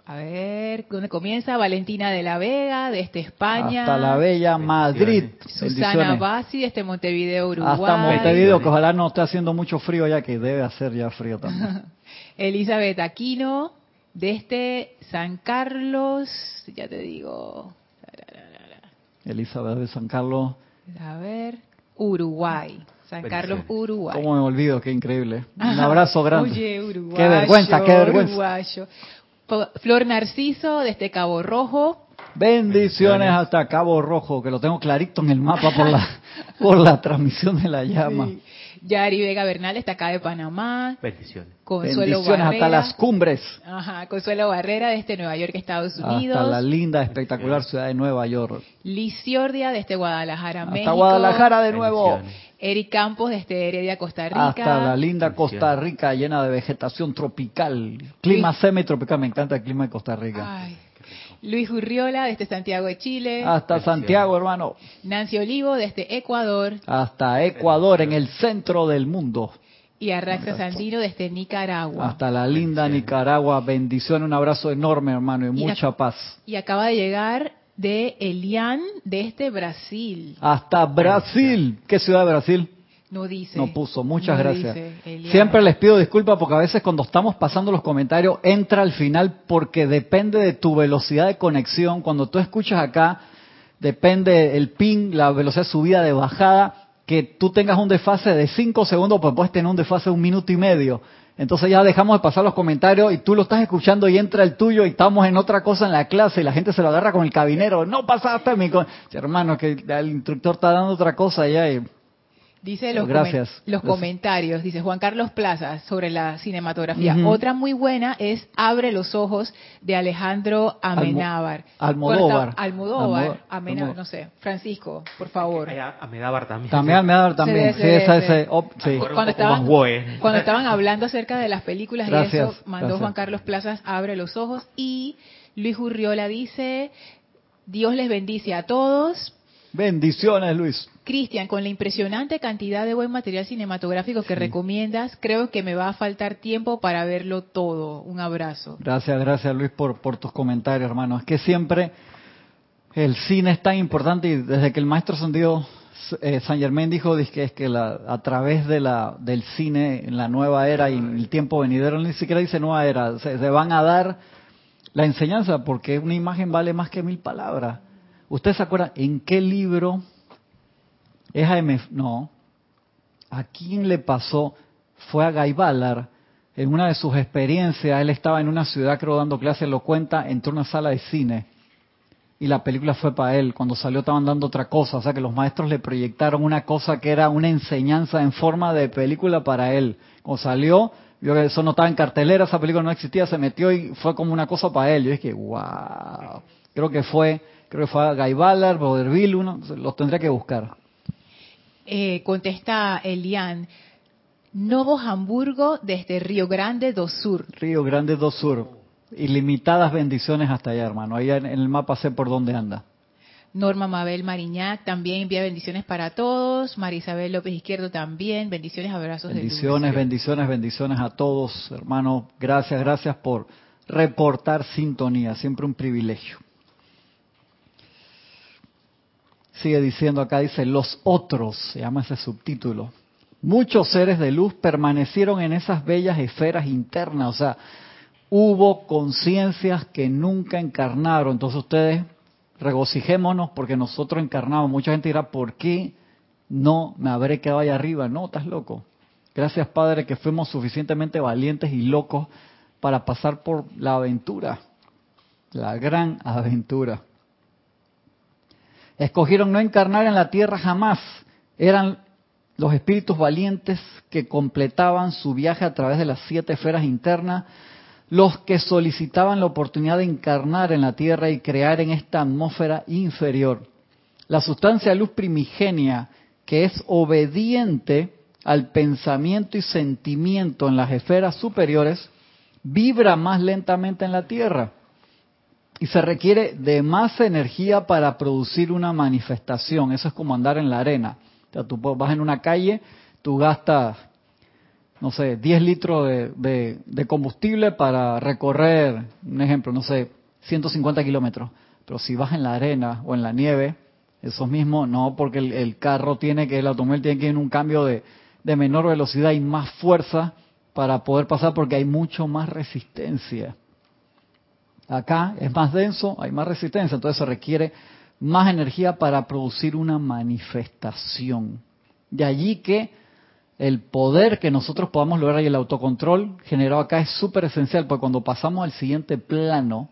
A ver, ¿dónde comienza? Valentina de la Vega, desde España. Hasta la bella Madrid. Susana. Bassi, desde Montevideo, Uruguay. Hasta Montevideo, que ojalá no esté haciendo mucho frío ya, que debe hacer ya frío también. [laughs] Elizabeth Aquino, desde San Carlos, ya te digo, Elizabeth de San Carlos. a ver, Uruguay. San Carlos. Uruguay. ¿Cómo me olvido? Qué increíble. Un [laughs] abrazo grande. Oye, uruguayo, Qué vergüenza, qué vergüenza. uruguayo. Flor Narciso, desde Cabo Rojo. Bendiciones hasta Cabo Rojo, que lo tengo clarito en el mapa por la, [laughs] por la transmisión de la llama. Sí. Yari Vega Bernal está acá de Panamá. Bendiciones. Consuelo Bendiciones Barrera. hasta las cumbres. Ajá, Consuelo Barrera desde Nueva York, Estados Unidos. Hasta la linda, espectacular ciudad de Nueva York. Liz Ciordia desde Guadalajara, Hasta México. Guadalajara de nuevo. Eric Campos desde Heredia, Costa Rica. Hasta la linda Costa Rica llena de vegetación tropical. Clima semitropical, me encanta el clima de Costa Rica. Ay. Luis Urriola desde Santiago de Chile. Hasta Santiago, hermano. Nancy Olivo desde Ecuador. Hasta Ecuador, en el centro del mundo. Y Arraxa Sandino desde Nicaragua. Hasta la linda Nicaragua. Bendición, un abrazo enorme, hermano, y Y mucha paz. Y acaba de llegar de Elian desde Brasil. Hasta Brasil. ¿Qué ciudad de Brasil? No dice. No puso, muchas No gracias. dice. Siempre les pido disculpas porque a veces cuando estamos pasando los comentarios entra al final porque depende de tu velocidad de conexión. Cuando tú escuchas acá, depende el ping, la velocidad de subida, de bajada, que tú tengas un desfase de 5 segundos, pues puedes tener un desfase de un minuto y medio. Entonces ya dejamos de pasar los comentarios y tú lo estás escuchando y entra el tuyo y estamos en otra cosa en la clase y la gente se lo agarra con el cabinero. No pasaste mi... co-". Hermano, que el instructor está dando otra cosa ya y Dice los, Gracias. comen- los Gracias. comentarios, dice Juan Carlos Plaza sobre la cinematografía. Otra muy buena es Abre los ojos de Alejandro Amenábar. Almodóvar. Está- Almodóvar, Almo- Amenábar, Almo- no sé. Francisco, por favor. Ay, A, a Medávar también. También Almedar también. Sí, Sí, sí, esa, sí. ese, op- sí. Cuando estaban, cuando estaban hablando acerca de las películas y eso, mandó gracias. Juan Carlos Plazas Abre los ojos y Luis Urriola dice, Dios les bendice a todos. Bendiciones, Luis. Cristian, con la impresionante cantidad de buen material cinematográfico que recomiendas, creo que me va a faltar tiempo para verlo todo. Un abrazo. Gracias, gracias, Luis, por, por tus comentarios, hermano. Es que siempre el cine es tan importante y desde que el maestro Sandido eh, San Germain dijo que es que la, a través de la, del cine en la nueva era y en el tiempo venidero, ni siquiera dice nueva era, se, se van a dar la enseñanza porque una imagen vale más que mil palabras. ¿Ustedes se acuerdan en qué libro es A.M.? No. ¿A quién le pasó? Fue a Guy Ballard. En una de sus experiencias, él estaba en una ciudad, creo, dando clases, lo cuenta, entró a una sala de cine. Y la película fue para él. Cuando salió estaban dando otra cosa. O sea que los maestros le proyectaron una cosa que era una enseñanza en forma de película para él. Cuando salió, vio que eso no estaba en cartelera, esa película no existía, se metió y fue como una cosa para él. Yo dije, wow. Creo que fue, creo que fue a Boderville, uno, los tendría que buscar. Eh, contesta Elian, Novo Hamburgo desde Río Grande do Sur. Río Grande do Sur. Ilimitadas bendiciones hasta allá, hermano. Ahí en el mapa sé por dónde anda. Norma Mabel Mariñac también envía bendiciones para todos. Marisabel López Izquierdo también. Bendiciones, abrazos de. Bendiciones, bendiciones, bendiciones a todos, hermano. Gracias, gracias por reportar sintonía. Siempre un privilegio. Sigue diciendo acá, dice, los otros, se llama ese subtítulo. Muchos seres de luz permanecieron en esas bellas esferas internas, o sea, hubo conciencias que nunca encarnaron. Entonces ustedes regocijémonos porque nosotros encarnamos. Mucha gente dirá, ¿por qué no me habré quedado ahí arriba? No, estás loco. Gracias, Padre, que fuimos suficientemente valientes y locos para pasar por la aventura, la gran aventura. Escogieron no encarnar en la tierra jamás. Eran los espíritus valientes que completaban su viaje a través de las siete esferas internas, los que solicitaban la oportunidad de encarnar en la tierra y crear en esta atmósfera inferior. La sustancia de luz primigenia, que es obediente al pensamiento y sentimiento en las esferas superiores, vibra más lentamente en la tierra y se requiere de más energía para producir una manifestación. Eso es como andar en la arena. O sea, tú vas en una calle, tú gastas no sé, 10 litros de, combustible para recorrer, un ejemplo, no sé, 150 kilómetros. Pero si vas en la arena o en la nieve, eso mismo, no, porque el, carro tiene que, el automóvil tiene que ir en un cambio de menor velocidad y más fuerza para poder pasar porque hay mucho más resistencia. Acá es más denso, hay más resistencia, entonces se requiere más energía para producir una manifestación. De allí que el poder que nosotros podamos lograr y el autocontrol generado acá es súper esencial, porque cuando pasamos al siguiente plano,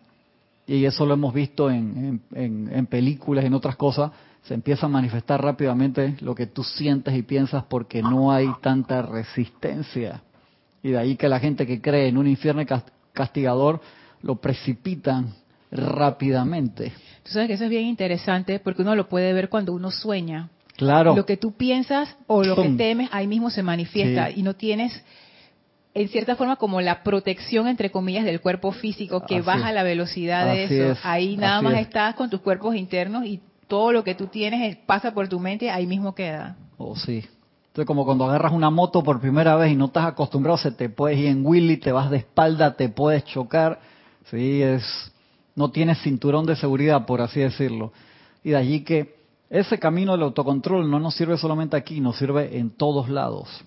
y eso lo hemos visto en, en, películas y en otras cosas, se empieza a manifestar rápidamente lo que tú sientes y piensas porque no hay tanta resistencia. Y de ahí que la gente que cree en un infierno castigador lo precipitan rápidamente. Tú sabes que eso es bien interesante porque uno lo puede ver cuando uno sueña. Claro. Lo que tú piensas o lo que temes, ahí mismo se manifiesta y no tienes, en cierta forma, como la protección, entre comillas, del cuerpo físico que baja la velocidad de eso. ahí nada más estás con tus cuerpos internos y todo lo que tú tienes pasa por tu mente, ahí mismo queda. Oh, sí. Entonces, como cuando agarras una moto por primera vez y no estás acostumbrado, se te puedes ir en Willy, te vas de espalda, te puedes chocar. Sí, es, no tienes cinturón de seguridad, por así decirlo. Y de allí que ese camino del autocontrol no nos sirve solamente aquí, nos sirve en todos lados.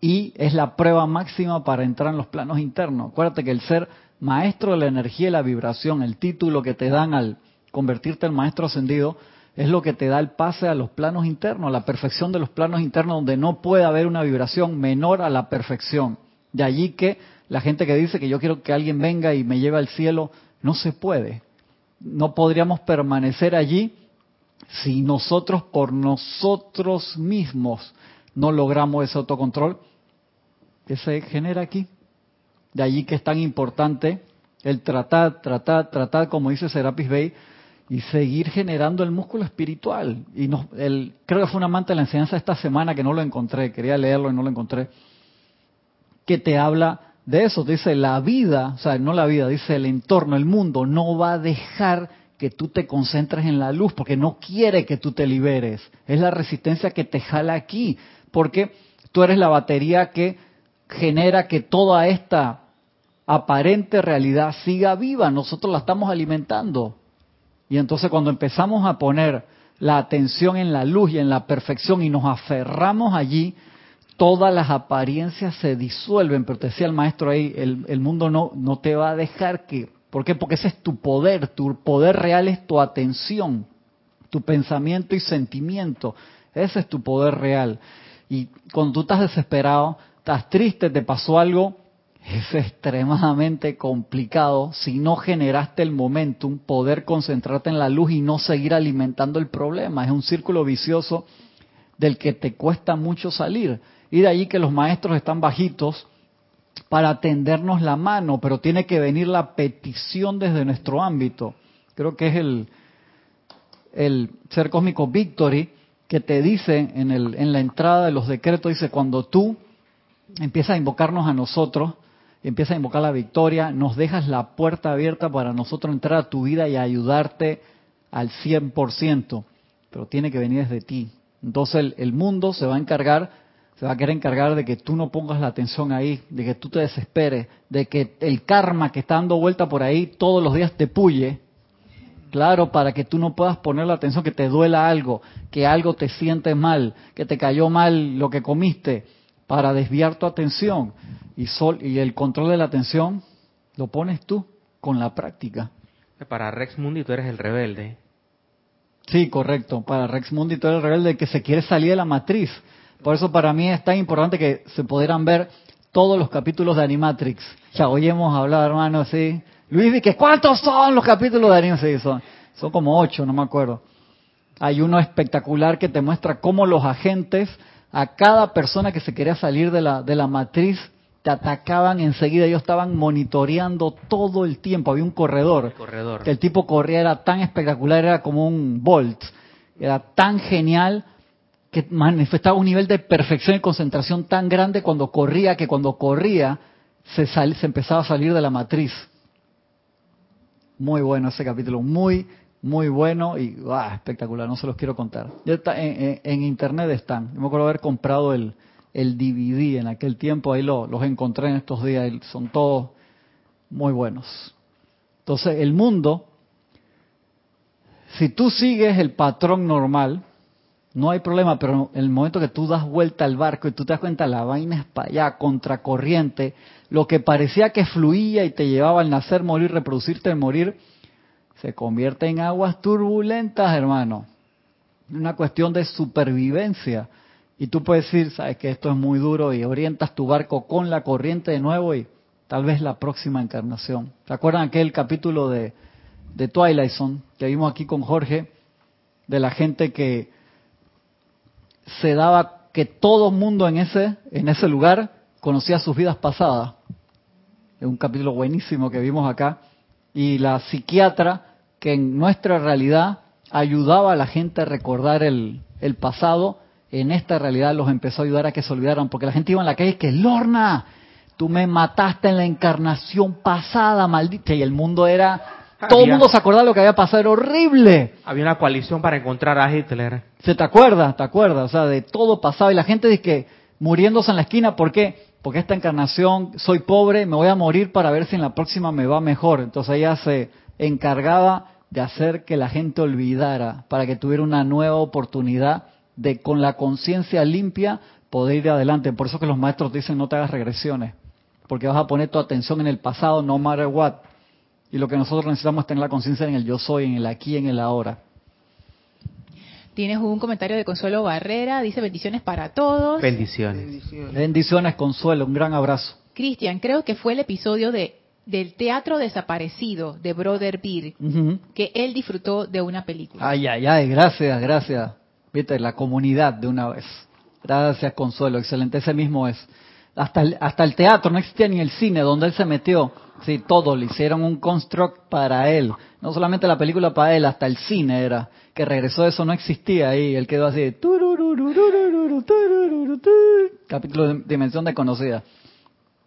Y es la prueba máxima para entrar en los planos internos. Acuérdate que el ser maestro de la energía y la vibración, el título que te dan al convertirte en maestro ascendido, es lo que te da el pase a los planos internos, a la perfección de los planos internos, donde no puede haber una vibración menor a la perfección. De allí que la gente que dice que yo quiero que alguien venga y me lleve al cielo, no se puede. No podríamos permanecer allí si nosotros por nosotros mismos no logramos ese autocontrol que se genera aquí. De allí que es tan importante el tratar, tratar, tratar, como dice Serapis Bey, y seguir generando el músculo espiritual. Y creo que fue un amante de la enseñanza esta semana que no lo encontré, quería leerlo y no lo encontré, que te habla de eso. Dice, la vida, o sea, no la vida, dice el entorno, el mundo, no va a dejar que tú te concentres en la luz, porque no quiere que tú te liberes. Es la resistencia que te jala aquí, porque tú eres la batería que genera que toda esta aparente realidad siga viva. Nosotros la estamos alimentando. Y entonces cuando empezamos a poner la atención en la luz y en la perfección y nos aferramos allí, todas las apariencias se disuelven. Pero te decía el maestro ahí, el, mundo no, no te va a dejar que ¿Por qué? Porque ese es tu poder, tu poder real es tu atención, tu pensamiento y sentimiento. Ese es tu poder real. Y cuando tú estás desesperado, estás triste, te pasó algo, es extremadamente complicado si no generaste el momentum, poder concentrarte en la luz y no seguir alimentando el problema. Es un círculo vicioso del que te cuesta mucho salir. Y de ahí que los maestros están bajitos para tendernos la mano, pero tiene que venir la petición desde nuestro ámbito. Creo que es el, el ser cósmico Victory que te dice en, el, en la entrada de los decretos, dice, cuando tú empiezas a invocarnos a nosotros, empiezas a invocar la victoria, nos dejas la puerta abierta para nosotros entrar a tu vida y ayudarte al 100%, pero tiene que venir desde ti. Entonces el, el mundo se va a encargar se va a querer encargar de que tú no pongas la atención ahí, de que tú te desesperes, de que el karma que está dando vuelta por ahí todos los días te puye, claro, para que tú no puedas poner la atención, que te duela algo, que algo te siente mal, que te cayó mal lo que comiste, para desviar tu atención. Y, sol, y el control de la atención lo pones tú con la práctica. Para Rex Mundi tú eres el rebelde. Sí, correcto. Para Rex Mundi tú eres el rebelde que se quiere salir de la matriz por eso para mí es tan importante que se pudieran ver todos los capítulos de Animatrix. Ya hoy hemos hablado, hermano, sí. Luis, que ¿cuántos son los capítulos de Animatrix? son, son como ocho, no me acuerdo. Hay uno espectacular que te muestra cómo los agentes, a cada persona que se quería salir de la, de la matriz, te atacaban enseguida. Ellos estaban monitoreando todo el tiempo. Había un corredor. corredor. Que el tipo corría, era tan espectacular, era como un Bolt. Era tan genial que manifestaba un nivel de perfección y concentración tan grande cuando corría que cuando corría se, se empezaba a salir de la matriz. Muy bueno ese capítulo, muy, muy bueno y espectacular, no se los quiero contar. Ya está, en, internet están, yo me acuerdo haber comprado el, el DVD en aquel tiempo, ahí lo, los encontré en estos días, son todos muy buenos. Entonces, el mundo, si tú sigues el patrón normal, no hay problema, pero en el momento que tú das vuelta al barco y tú te das cuenta, la vaina es para allá, contracorriente, lo que parecía que fluía y te llevaba al nacer, morir, reproducirte, morir, se convierte en aguas turbulentas, hermano. Una cuestión de supervivencia. Y tú puedes decir, sabes que esto es muy duro y orientas tu barco con la corriente de nuevo y tal vez la próxima encarnación. ¿Se acuerdan aquel capítulo de, de Twilight Zone que vimos aquí con Jorge? De la gente que se daba que todo mundo en ese, en ese lugar conocía sus vidas pasadas. Es un capítulo buenísimo que vimos acá. Y la psiquiatra que en nuestra realidad ayudaba a la gente a recordar el, pasado, en esta realidad los empezó a ayudar a que se olvidaran, porque la gente iba en la calle que Lorna, tú me mataste en la encarnación pasada, maldita, y el mundo era todo el mundo se acordaba de lo que había pasado, era horrible. Había una coalición para encontrar a Hitler. ¿Se te acuerda? ¿Te acuerdas? O sea, de todo pasado. Y la gente dice que muriéndose en la esquina, ¿por qué? Porque esta encarnación, soy pobre, me voy a morir para ver si en la próxima me va mejor. Entonces ella se encargaba de hacer que la gente olvidara, para que tuviera una nueva oportunidad de con la conciencia limpia poder ir adelante. Por eso que los maestros dicen no te hagas regresiones, porque vas a poner tu atención en el pasado, no matter what. Y lo que nosotros necesitamos es tener la conciencia en el yo soy, en el aquí, en el ahora. Tienes un comentario de Consuelo Barrera, dice bendiciones para todos. Bendiciones. Bendiciones, Consuelo, un gran abrazo. Cristian, creo que fue el episodio de del teatro desaparecido de Brother Beer, que él disfrutó de una película. Ay, ay, ay, gracias, gracias. Viste, la comunidad de una vez. Gracias, Consuelo, excelente, ese mismo es. Hasta el, hasta el teatro, no existía ni el cine donde él se metió Sí, todo, le hicieron un construct para él. No solamente la película para él, hasta el cine era. Que regresó eso, no existía ahí. Él quedó así. Capítulo de Dimensión Desconocida.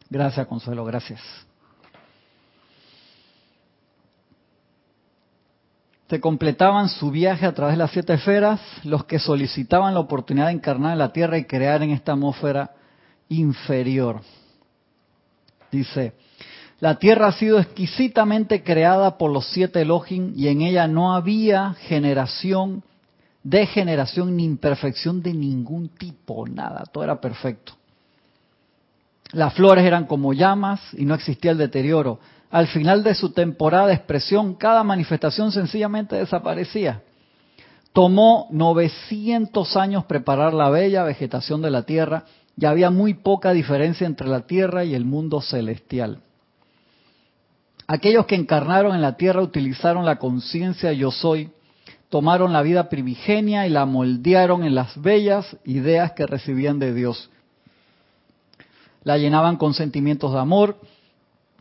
Gracias, Consuelo, gracias. Se completaban su viaje a través de las siete esferas los que solicitaban la oportunidad de encarnar en la Tierra y crear en esta atmósfera inferior. Dice, la tierra ha sido exquisitamente creada por los siete Elohim y en ella no había generación, degeneración ni imperfección de ningún tipo, nada, todo era perfecto. Las flores eran como llamas y no existía el deterioro. Al final de su temporada de expresión, cada manifestación sencillamente desaparecía. Tomó 900 años preparar la bella vegetación de la tierra y había muy poca diferencia entre la tierra y el mundo celestial. Aquellos que encarnaron en la tierra utilizaron la conciencia yo soy, tomaron la vida primigenia y la moldearon en las bellas ideas que recibían de Dios. La llenaban con sentimientos de amor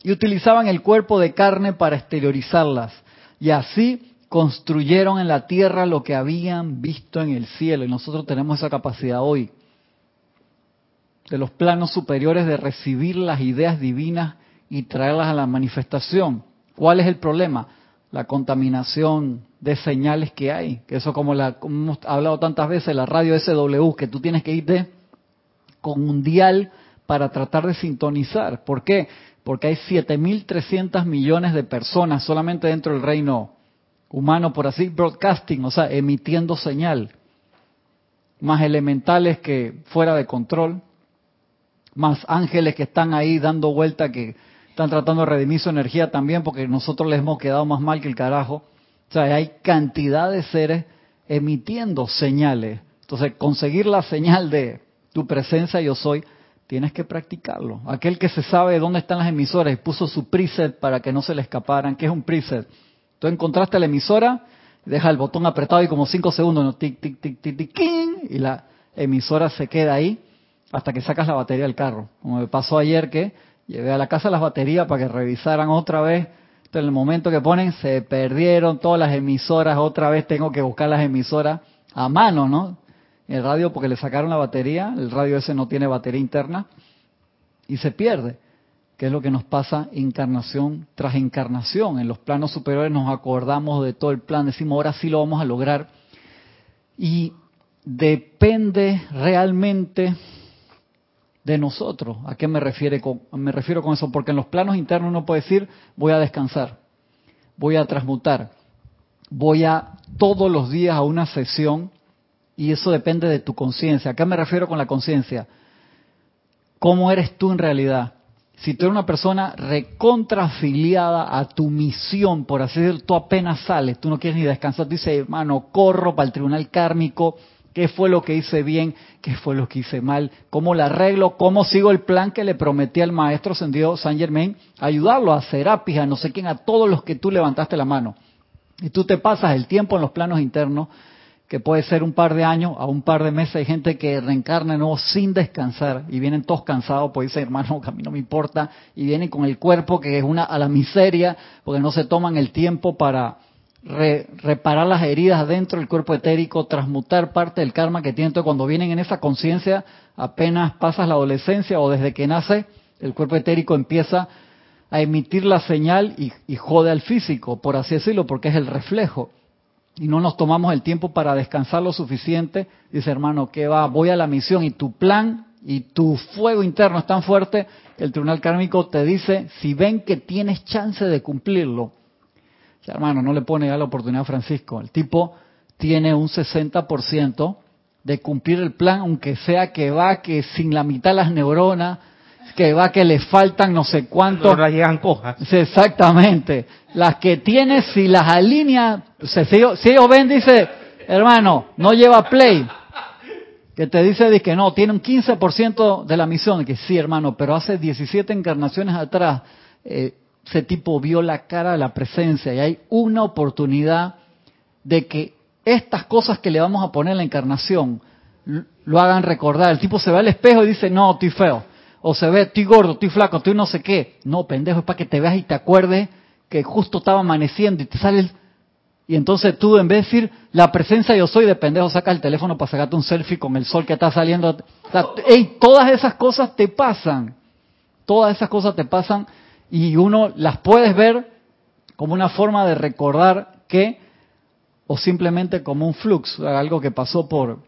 y utilizaban el cuerpo de carne para exteriorizarlas. Y así construyeron en la tierra lo que habían visto en el cielo. Y nosotros tenemos esa capacidad hoy de los planos superiores de recibir las ideas divinas y traerlas a la manifestación. ¿Cuál es el problema? La contaminación de señales que hay. Que eso como, la, hemos hablado tantas veces, la radio SW, que tú tienes que irte con un dial para tratar de sintonizar. ¿Por qué? Porque hay 7.300 millones de personas solamente dentro del reino humano, por así, broadcasting, o sea, emitiendo señal. Más elementales que fuera de control, más ángeles que están ahí dando vuelta que están tratando de redimir su energía también porque nosotros les hemos quedado más mal que el carajo. O sea, hay cantidad de seres emitiendo señales. Entonces, conseguir la señal de tu presencia yo soy, tienes que practicarlo. Aquel que se sabe dónde están las emisoras y puso su preset para que no se le escaparan. ¿Qué es un preset? Tú encontraste la emisora, deja el botón apretado y como cinco segundos, ¿no? tic, tic, tic, tic, tic, y la emisora se queda ahí hasta que sacas la batería del carro. Como me pasó ayer que Llevé a la casa las baterías para que revisaran otra vez. en el momento que ponen, se perdieron todas las emisoras. Otra vez tengo que buscar las emisoras a mano, ¿no? El radio, porque le sacaron la batería. El radio ese no tiene batería interna. Y se pierde. Que es lo que nos pasa encarnación tras encarnación. En los planos superiores nos acordamos de todo el plan. Decimos, ahora sí lo vamos a lograr. Y depende realmente de nosotros. ¿A qué me, refiere con, me refiero con eso? Porque en los planos internos uno puede decir, voy a descansar, voy a transmutar, voy a todos los días a una sesión y eso depende de tu conciencia. ¿A qué me refiero con la conciencia? ¿Cómo eres tú en realidad? Si tú eres una persona recontrafiliada a tu misión, por así decirlo, tú apenas sales, tú no quieres ni descansar, tú dices, hermano, corro para el tribunal kármico, qué fue lo que hice bien, qué fue lo que hice mal, cómo la arreglo, cómo sigo el plan que le prometí al maestro Sendido San Germain, ayudarlo a Serapis, a no sé quién, a todos los que tú levantaste la mano. Y tú te pasas el tiempo en los planos internos que puede ser un par de años a un par de meses. Hay gente que reencarna nuevo sin descansar y vienen todos cansados, pues dicen, hermano, a mí no me importa, y vienen con el cuerpo que es una a la miseria, porque no se toman el tiempo para reparar las heridas dentro del cuerpo etérico, transmutar parte del karma que tienen. Cuando vienen en esa conciencia, apenas pasas la adolescencia o desde que nace, el cuerpo etérico empieza a emitir la señal y, jode al físico, por así decirlo, porque es el reflejo. Y no nos tomamos el tiempo para descansar lo suficiente, dice hermano, que va, voy a la misión y tu plan y tu fuego interno es tan fuerte el tribunal kármico te dice, si ven que tienes chance de cumplirlo, hermano, no le pone ya la oportunidad a Francisco, el tipo tiene un 60% de cumplir el plan, aunque sea que va que sin la mitad las neuronas, que va que le faltan no sé cuántos. No llegan cojas. Exactamente. Las que tienes, si las alinea, si, ellos, si ellos ven, dice, hermano, no lleva play. Que te dice que no, tiene un 15% de la misión. Que sí, hermano, pero hace 17 encarnaciones atrás, eh, ese tipo vio la cara de la presencia y hay una oportunidad de que estas cosas que le vamos a poner en la encarnación lo hagan recordar. El tipo se ve al espejo y dice, no, estoy feo o se ve, estoy gordo, estoy flaco, estoy no sé qué. No, pendejo, es para que te veas y te acuerdes que justo estaba amaneciendo y te sale. Y entonces tú, en vez de decir, la presencia yo soy de pendejo, saca el teléfono para sacarte un selfie con el sol que está saliendo. O todas esas cosas te pasan. Todas esas cosas te pasan y uno las puedes ver como una forma de recordar que, o simplemente como un flux, algo que pasó por,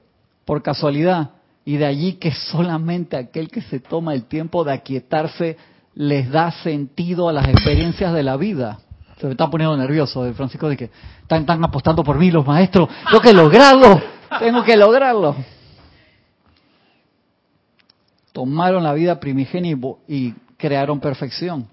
por casualidad. Y de allí que solamente aquel que se toma el tiempo de aquietarse les da sentido a las experiencias de la vida. Se me está poniendo nervioso, de Francisco, de que están, están apostando por mí los maestros. Tengo que lograrlo, tengo que lograrlo. Tomaron la vida primigenia y crearon perfección.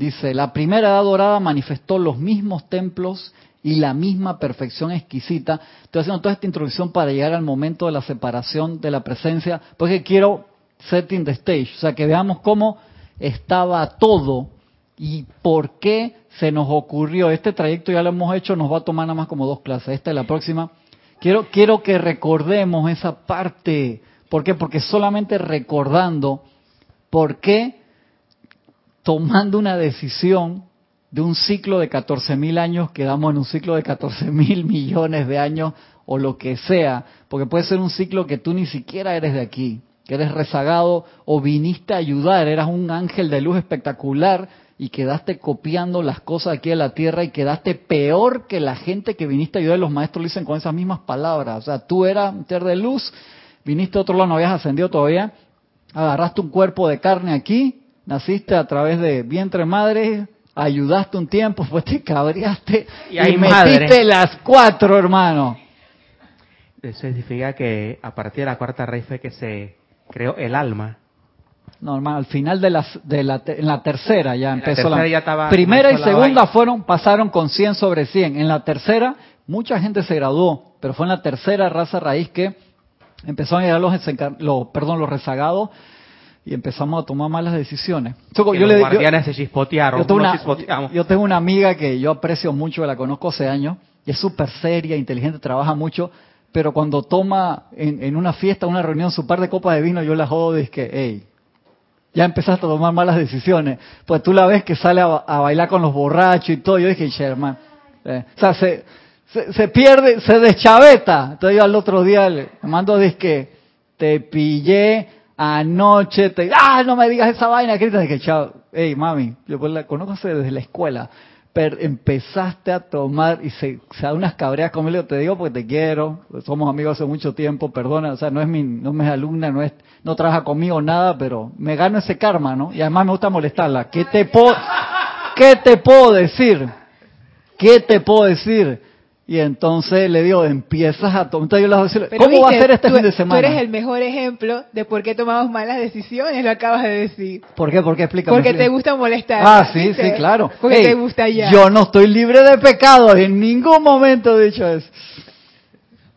Dice, la primera edad dorada manifestó los mismos templos y la misma perfección exquisita. Estoy haciendo toda esta introducción para llegar al momento de la separación de la presencia, porque quiero setting the stage, o sea, que veamos cómo estaba todo y por qué se nos ocurrió. Este trayecto ya lo hemos hecho, nos va a tomar nada más como dos clases, esta es la próxima. Quiero, quiero que recordemos esa parte. ¿Por qué? Porque solamente recordando por qué tomando una decisión de un ciclo de 14 mil años quedamos en un ciclo de 14 mil millones de años o lo que sea, porque puede ser un ciclo que tú ni siquiera eres de aquí, que eres rezagado o viniste a ayudar, eras un ángel de luz espectacular y quedaste copiando las cosas aquí en la tierra y quedaste peor que la gente que viniste a ayudar. Los maestros lo dicen con esas mismas palabras. O sea, tú eras un de luz, viniste a otro lado, no habías ascendido todavía, agarraste un cuerpo de carne aquí, naciste a través de vientre madre, ayudaste un tiempo, [laughs] pues te cabreaste y, y metiste las cuatro, hermano. Eso significa que a partir de la cuarta raíz fue que se creó el alma. No, hermano, al final de, las, de la, en la tercera ya empezó la... primera y segunda fueron pasaron con 100 sobre 100. En la tercera mucha gente se graduó, pero fue en la tercera raza raíz que empezaron a llegar los, los, perdón, los rezagados y empezamos a tomar malas decisiones. Yo los guardianes se chispotearon. Yo tengo, una, yo tengo una amiga que yo aprecio mucho, la conozco hace años, y es súper seria, inteligente, trabaja mucho, pero cuando toma en, en, una fiesta, una reunión, su par de copas de vino, yo la jodo y es que, hey, ya empezaste a tomar malas decisiones. Pues tú la ves que sale a, bailar con los borrachos y todo. Yo dije, Sherman, eh, o sea, se, se, pierde, se deschaveta. Entonces yo al otro día le mando, que te pillé anoche te, ah, no me digas esa vaina, de que chao, hey mami, yo pues la conozco desde la escuela, pero empezaste a tomar y se, se da unas cabreas conmigo, te digo porque te quiero, somos amigos hace mucho tiempo, perdona, o sea, no es mi, no es alumna, no es, no trabaja conmigo nada, pero me gano ese karma, ¿no? Y además me gusta molestarla. ¿Qué te puedo, qué te puedo decir? ¿Qué te puedo decir? Y entonces le digo, empiezas a tomar. Entonces yo les voy a decir, ¿cómo va a ser este fin de semana? Tú eres el mejor ejemplo de por qué tomamos malas decisiones, lo acabas de decir. ¿Por qué? ¿Por qué? Explícame. Porque te gusta molestar. Ah, sí, sí, claro. Porque te gusta ya. Yo no estoy libre de pecado, en ningún momento he dicho eso.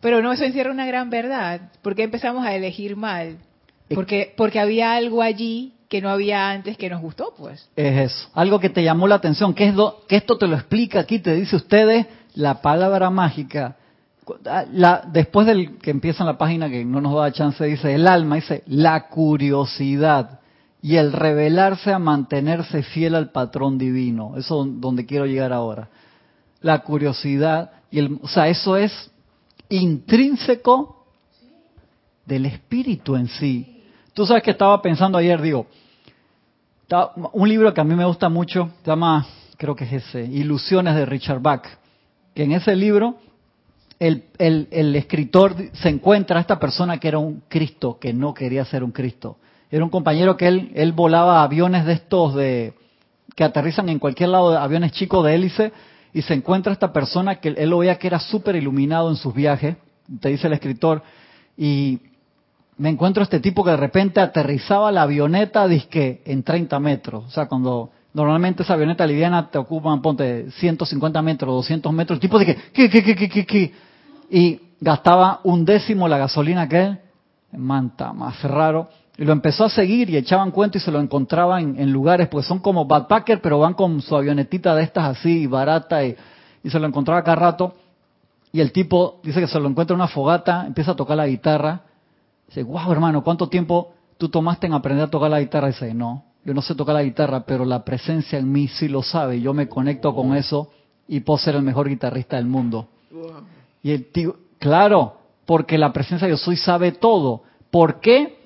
Pero no, eso encierra una gran verdad. ¿Por qué empezamos a elegir mal? Porque, porque había algo allí que no había antes que nos gustó, pues. Es eso. Algo que te llamó la atención, que, es que esto te lo explica aquí, te dice ustedes la palabra mágica, la, después del que empieza en la página que no nos da chance, dice el alma, dice la curiosidad y el revelarse a mantenerse fiel al patrón divino. Eso es donde quiero llegar ahora. La curiosidad y el, o sea, eso es intrínseco del espíritu en sí. Tú sabes que estaba pensando ayer, digo, un libro que a mí me gusta mucho, se llama, creo que es ese, Ilusiones de Richard Bach que en ese libro el, el, escritor se encuentra a esta persona que era un Cristo, que no quería ser un Cristo. Era un compañero que él, él volaba aviones de estos de que aterrizan en cualquier lado, aviones chicos de hélice, y se encuentra esta persona que él lo veía que era súper iluminado en sus viajes, te dice el escritor, y me encuentro este tipo que de repente aterrizaba la avioneta disque en 30 metros, o sea, cuando Normalmente esa avioneta liviana te ocupan, ponte, 150 metros, 200 metros. El tipo de que, ¿qué, qué, qué, qué, qué, Y gastaba un décimo la gasolina que él. Manta, más raro. Y lo empezó a seguir y echaban cuenta y se lo encontraban en, lugares, pues son como backpacker, pero van con su avionetita de estas así, barata, y, y se lo encontraba cada rato. Y el tipo dice que se lo encuentra en una fogata, empieza a tocar la guitarra. Dice, wow, hermano, ¿cuánto tiempo tú tomaste en aprender a tocar la guitarra? dice, no, yo no sé tocar la guitarra, pero la presencia en mí sí lo sabe. Yo me conecto con eso y puedo ser el mejor guitarrista del mundo. Y el tío, claro, porque la presencia yo soy sabe todo. ¿Por qué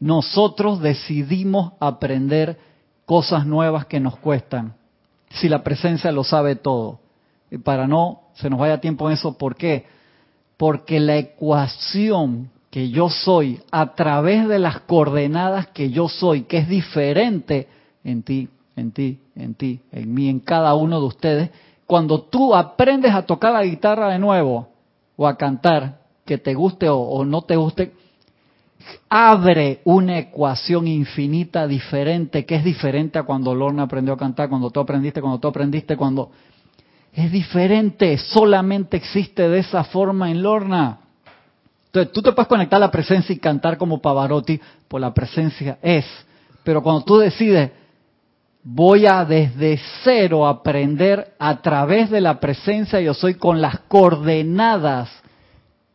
nosotros decidimos aprender cosas nuevas que nos cuestan? Si la presencia lo sabe todo. Y para no se nos vaya tiempo en eso, ¿por qué? Porque la ecuación que yo soy a través de las coordenadas que yo soy, que es diferente en ti, en ti, en ti, en mí, en cada uno de ustedes, cuando tú aprendes a tocar la guitarra de nuevo o a cantar, que te guste o, no te guste, abre una ecuación infinita diferente, que es diferente a cuando Lorna aprendió a cantar, cuando tú aprendiste, cuando tú aprendiste, cuando... Es diferente, solamente existe de esa forma en Lorna. Entonces, tú te puedes conectar a la presencia y cantar como Pavarotti, por la presencia es. Pero cuando tú decides, voy a desde cero aprender a través de la presencia, yo soy con las coordenadas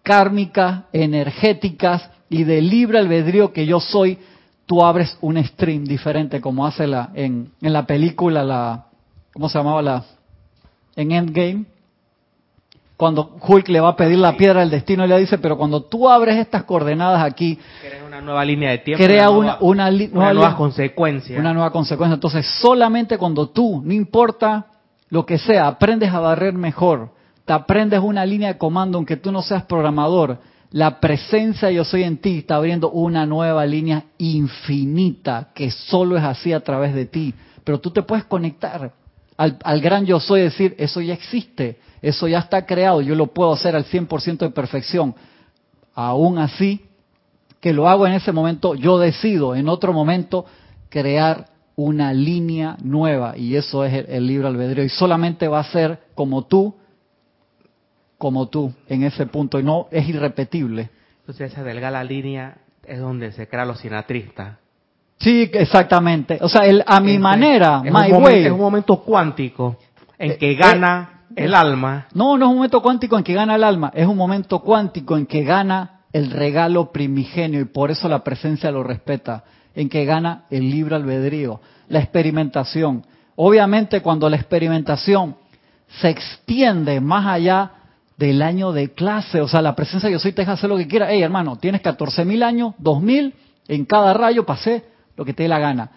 kármicas, energéticas y de libre albedrío que yo soy, tú abres un stream diferente como hace la, en, en la película, la, ¿cómo se llamaba la? En Endgame, cuando Hulk le va a pedir la piedra del destino, le dice, pero cuando tú abres estas coordenadas aquí, crea una nueva línea de tiempo, crea una, una, nueva consecuencia. Una nueva consecuencia. Entonces, solamente cuando tú, no importa lo que sea, aprendes a barrer mejor, te aprendes una línea de comando, aunque tú no seas programador, la presencia yo soy en ti está abriendo una nueva línea infinita que solo es así a través de ti. Pero tú te puedes conectar al, al gran yo soy, decir, eso ya existe eso ya está creado, yo lo puedo hacer al 100% de perfección. Aún así, que lo hago en ese momento, yo decido en otro momento crear una línea nueva y eso es el, libro albedrío y solamente va a ser como tú, como tú en ese punto y no es irrepetible. Entonces esa delgada línea es donde se crea los sinatristas. Sí, exactamente. O sea, el, a mi manera, my way. es un momento cuántico en eh, que gana eh, el alma. No, no es un momento cuántico en que gana el alma, es un momento cuántico en que gana el regalo primigenio y por eso la presencia lo respeta, en que gana el libre albedrío, la experimentación. Obviamente cuando la experimentación se extiende más allá del año de clase, o sea, la presencia yo soy te deja hacer lo que quiera. Hey, hermano, tienes 14 mil años, 2 mil, en cada rayo pasé lo que te dé la gana.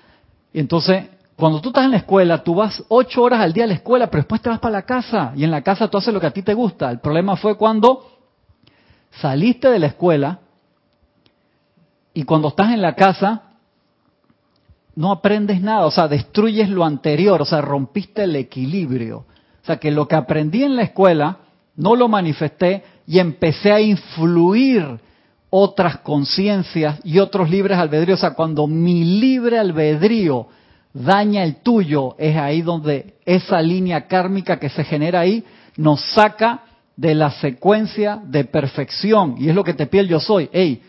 Y entonces Cuando tú estás en la escuela, tú vas ocho horas al día a la escuela, pero después te vas para la casa y en la casa tú haces lo que a ti te gusta. El problema fue cuando saliste de la escuela y cuando estás en la casa no aprendes nada, o sea, destruyes lo anterior, o sea, rompiste el equilibrio. O sea, que lo que aprendí en la escuela no lo manifesté y empecé a influir otras conciencias y otros libres albedríos. O sea, cuando mi libre albedrío daña el tuyo, es ahí donde esa línea kármica que se genera ahí nos saca de la secuencia de perfección. Y es lo que te pide el yo soy. Ey,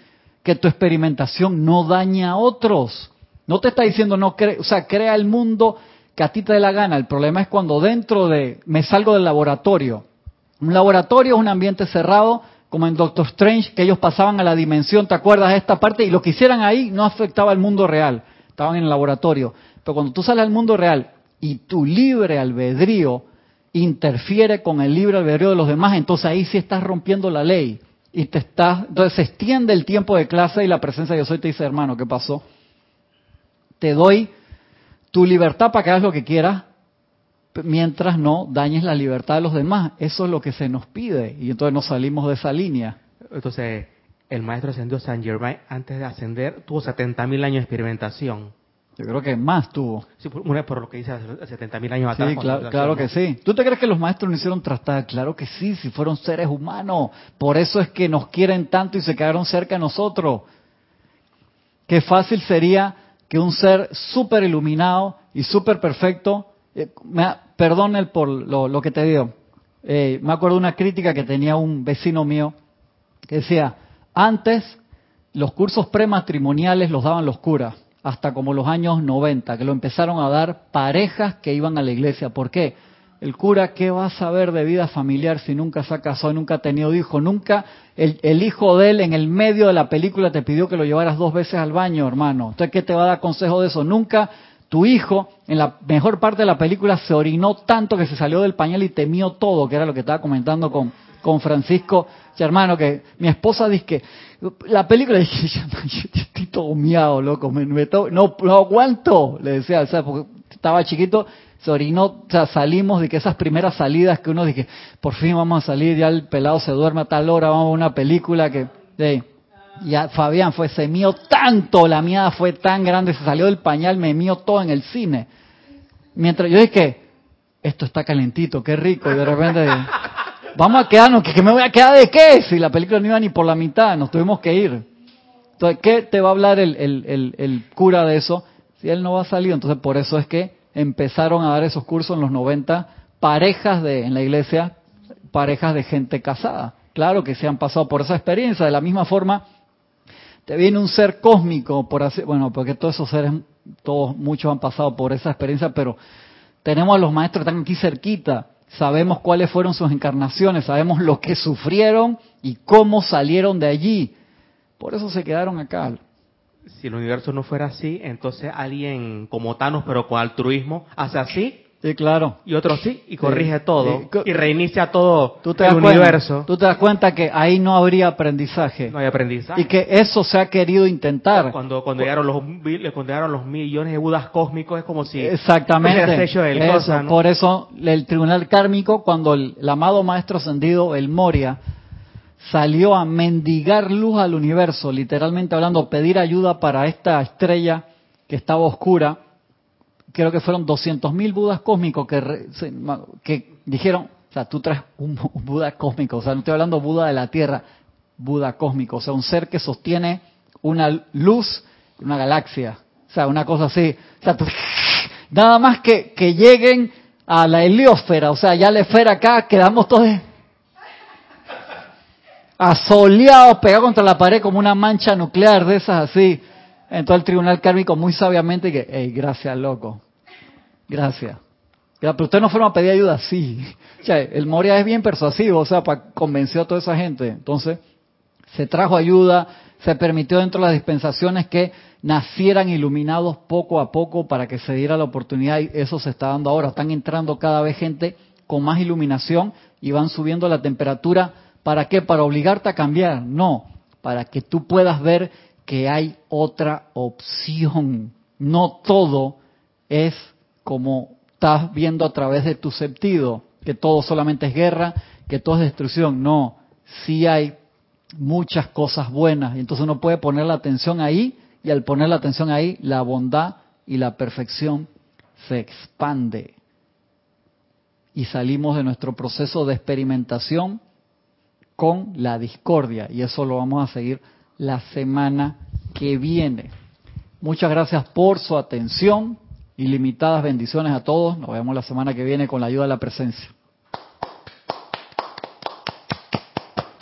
que tu experimentación no daña a otros. No te está diciendo no o sea, crea el mundo que a ti te dé la gana. El problema es cuando dentro de, me salgo del laboratorio. Un laboratorio es un ambiente cerrado, como en Doctor Strange, que ellos pasaban a la dimensión, ¿te acuerdas de esta parte? Y lo que hicieran ahí no afectaba al mundo real. Estaban en el laboratorio. Pero cuando tú sales al mundo real y tu libre albedrío interfiere con el libre albedrío de los demás, entonces ahí sí estás rompiendo la ley. Y te estás, entonces se extiende el tiempo de clase y la presencia de yo soy te dice, hermano, ¿qué pasó? Te doy tu libertad para que hagas lo que quieras, mientras no dañes la libertad de los demás. Eso es lo que se nos pide. Y entonces nos salimos de esa línea. Entonces, el maestro ascendió San Germain, antes de ascender, tuvo 70.000 años de experimentación. Yo creo que más tuvo. Sí, por, por lo que dice hace 70.000 años atrás. Sí, claro, que sí. ¿Tú te crees que los maestros no hicieron trastada? Claro que sí, si fueron seres humanos. Por eso es que nos quieren tanto y se quedaron cerca de nosotros. Qué fácil sería que un ser súper iluminado y súper perfecto, eh, me, perdone por lo, que te digo, eh, me acuerdo una crítica que tenía un vecino mío que decía, antes los cursos prematrimoniales los daban los curas hasta como los años 90, que lo empezaron a dar parejas que iban a la iglesia. ¿Por qué? El cura, ¿qué va a saber de vida familiar si nunca se ha casado, nunca ha tenido hijo? Nunca el, hijo de él en el medio de la película te pidió que lo llevaras dos veces al baño, hermano. Entonces, ¿qué te va a dar consejo de eso? Nunca tu hijo en la mejor parte de la película se orinó tanto que se salió del pañal y temió todo, que era lo que estaba comentando con, con Francisco, hermano, que mi esposa dice que la película, [laughs] dije, yo estoy todo miado, loco, me, no, no aguanto, le decía, o sea, porque estaba chiquito, se orinó, o sea, salimos de que esas primeras salidas que uno dije, por fin vamos a salir, ya el pelado se duerme a tal hora, vamos a una película que, de, ya Fabián fue, se mío tanto, la miada fue tan grande, se salió del pañal, me mío todo en el cine. Mientras yo dije, esto está calentito, qué rico, y de repente, [laughs] vamos a quedarnos, que, me voy a quedar de qué, si la película no iba ni por la mitad, nos tuvimos que ir. Entonces, ¿qué te va a hablar el, el, el, cura de eso? Si él no va a salir, entonces por eso es que empezaron a dar esos cursos en los 90, parejas de, en la iglesia, parejas de gente casada. Claro que se han pasado por esa experiencia, de la misma forma, te viene un ser cósmico, por así, bueno, porque todos esos seres, todos, muchos han pasado por esa experiencia, pero tenemos a los maestros que están aquí cerquita, sabemos cuáles fueron sus encarnaciones, sabemos lo que sufrieron y cómo salieron de allí. Por eso se quedaron acá. Si el universo no fuera así, entonces alguien como Thanos, pero con altruismo, hace así. Sí, claro. Y otro sí, y corrige todo. y reinicia todo ¿Tú te el universo. Tú te das cuenta que ahí no habría aprendizaje. No hay aprendizaje. Y que eso se ha querido intentar. Cuando, cuando, llegaron, los, cuando llegaron los millones de budas cósmicos, es como si... Exactamente. Eso, Por eso el tribunal kármico, cuando el amado maestro ascendido, el Moria, salió a mendigar luz al universo, literalmente hablando, pedir ayuda para esta estrella que estaba oscura. Creo que fueron 200.000 budas cósmicos que, que dijeron, o sea, tú traes un, Buda cósmico, o sea, no estoy hablando Buda de la Tierra, Buda cósmico, o sea, un ser que sostiene una luz, una galaxia, o sea, una cosa así. O sea, nada más que, que lleguen a la heliosfera, o sea, ya la esfera acá, quedamos todos asoleado, pegado contra la pared como una mancha nuclear de esas así. Entonces el tribunal kármico muy sabiamente que, hey, gracias, loco. Gracias. Pero usted no fueron a pedir ayuda, sí. [laughs] O sea, el Moria es bien persuasivo, o sea, para convenció a toda esa gente. Entonces, se trajo ayuda, se permitió dentro de las dispensaciones que nacieran iluminados poco a poco para que se diera la oportunidad y eso se está dando ahora. Están entrando cada vez gente con más iluminación y van subiendo la temperatura ¿Para qué? ¿Para obligarte a cambiar? No, para que tú puedas ver que hay otra opción. No todo es como estás viendo a través de tu sentido, que todo solamente es guerra, que todo es destrucción. No, sí hay muchas cosas buenas. Entonces uno puede poner la atención ahí y al poner la atención ahí, la bondad y la perfección se expande. Y salimos de nuestro proceso de experimentación con la discordia. Y eso lo vamos a seguir la semana que viene. Muchas gracias por su atención. Ilimitadas bendiciones a todos. Nos vemos la semana que viene con la ayuda de la presencia.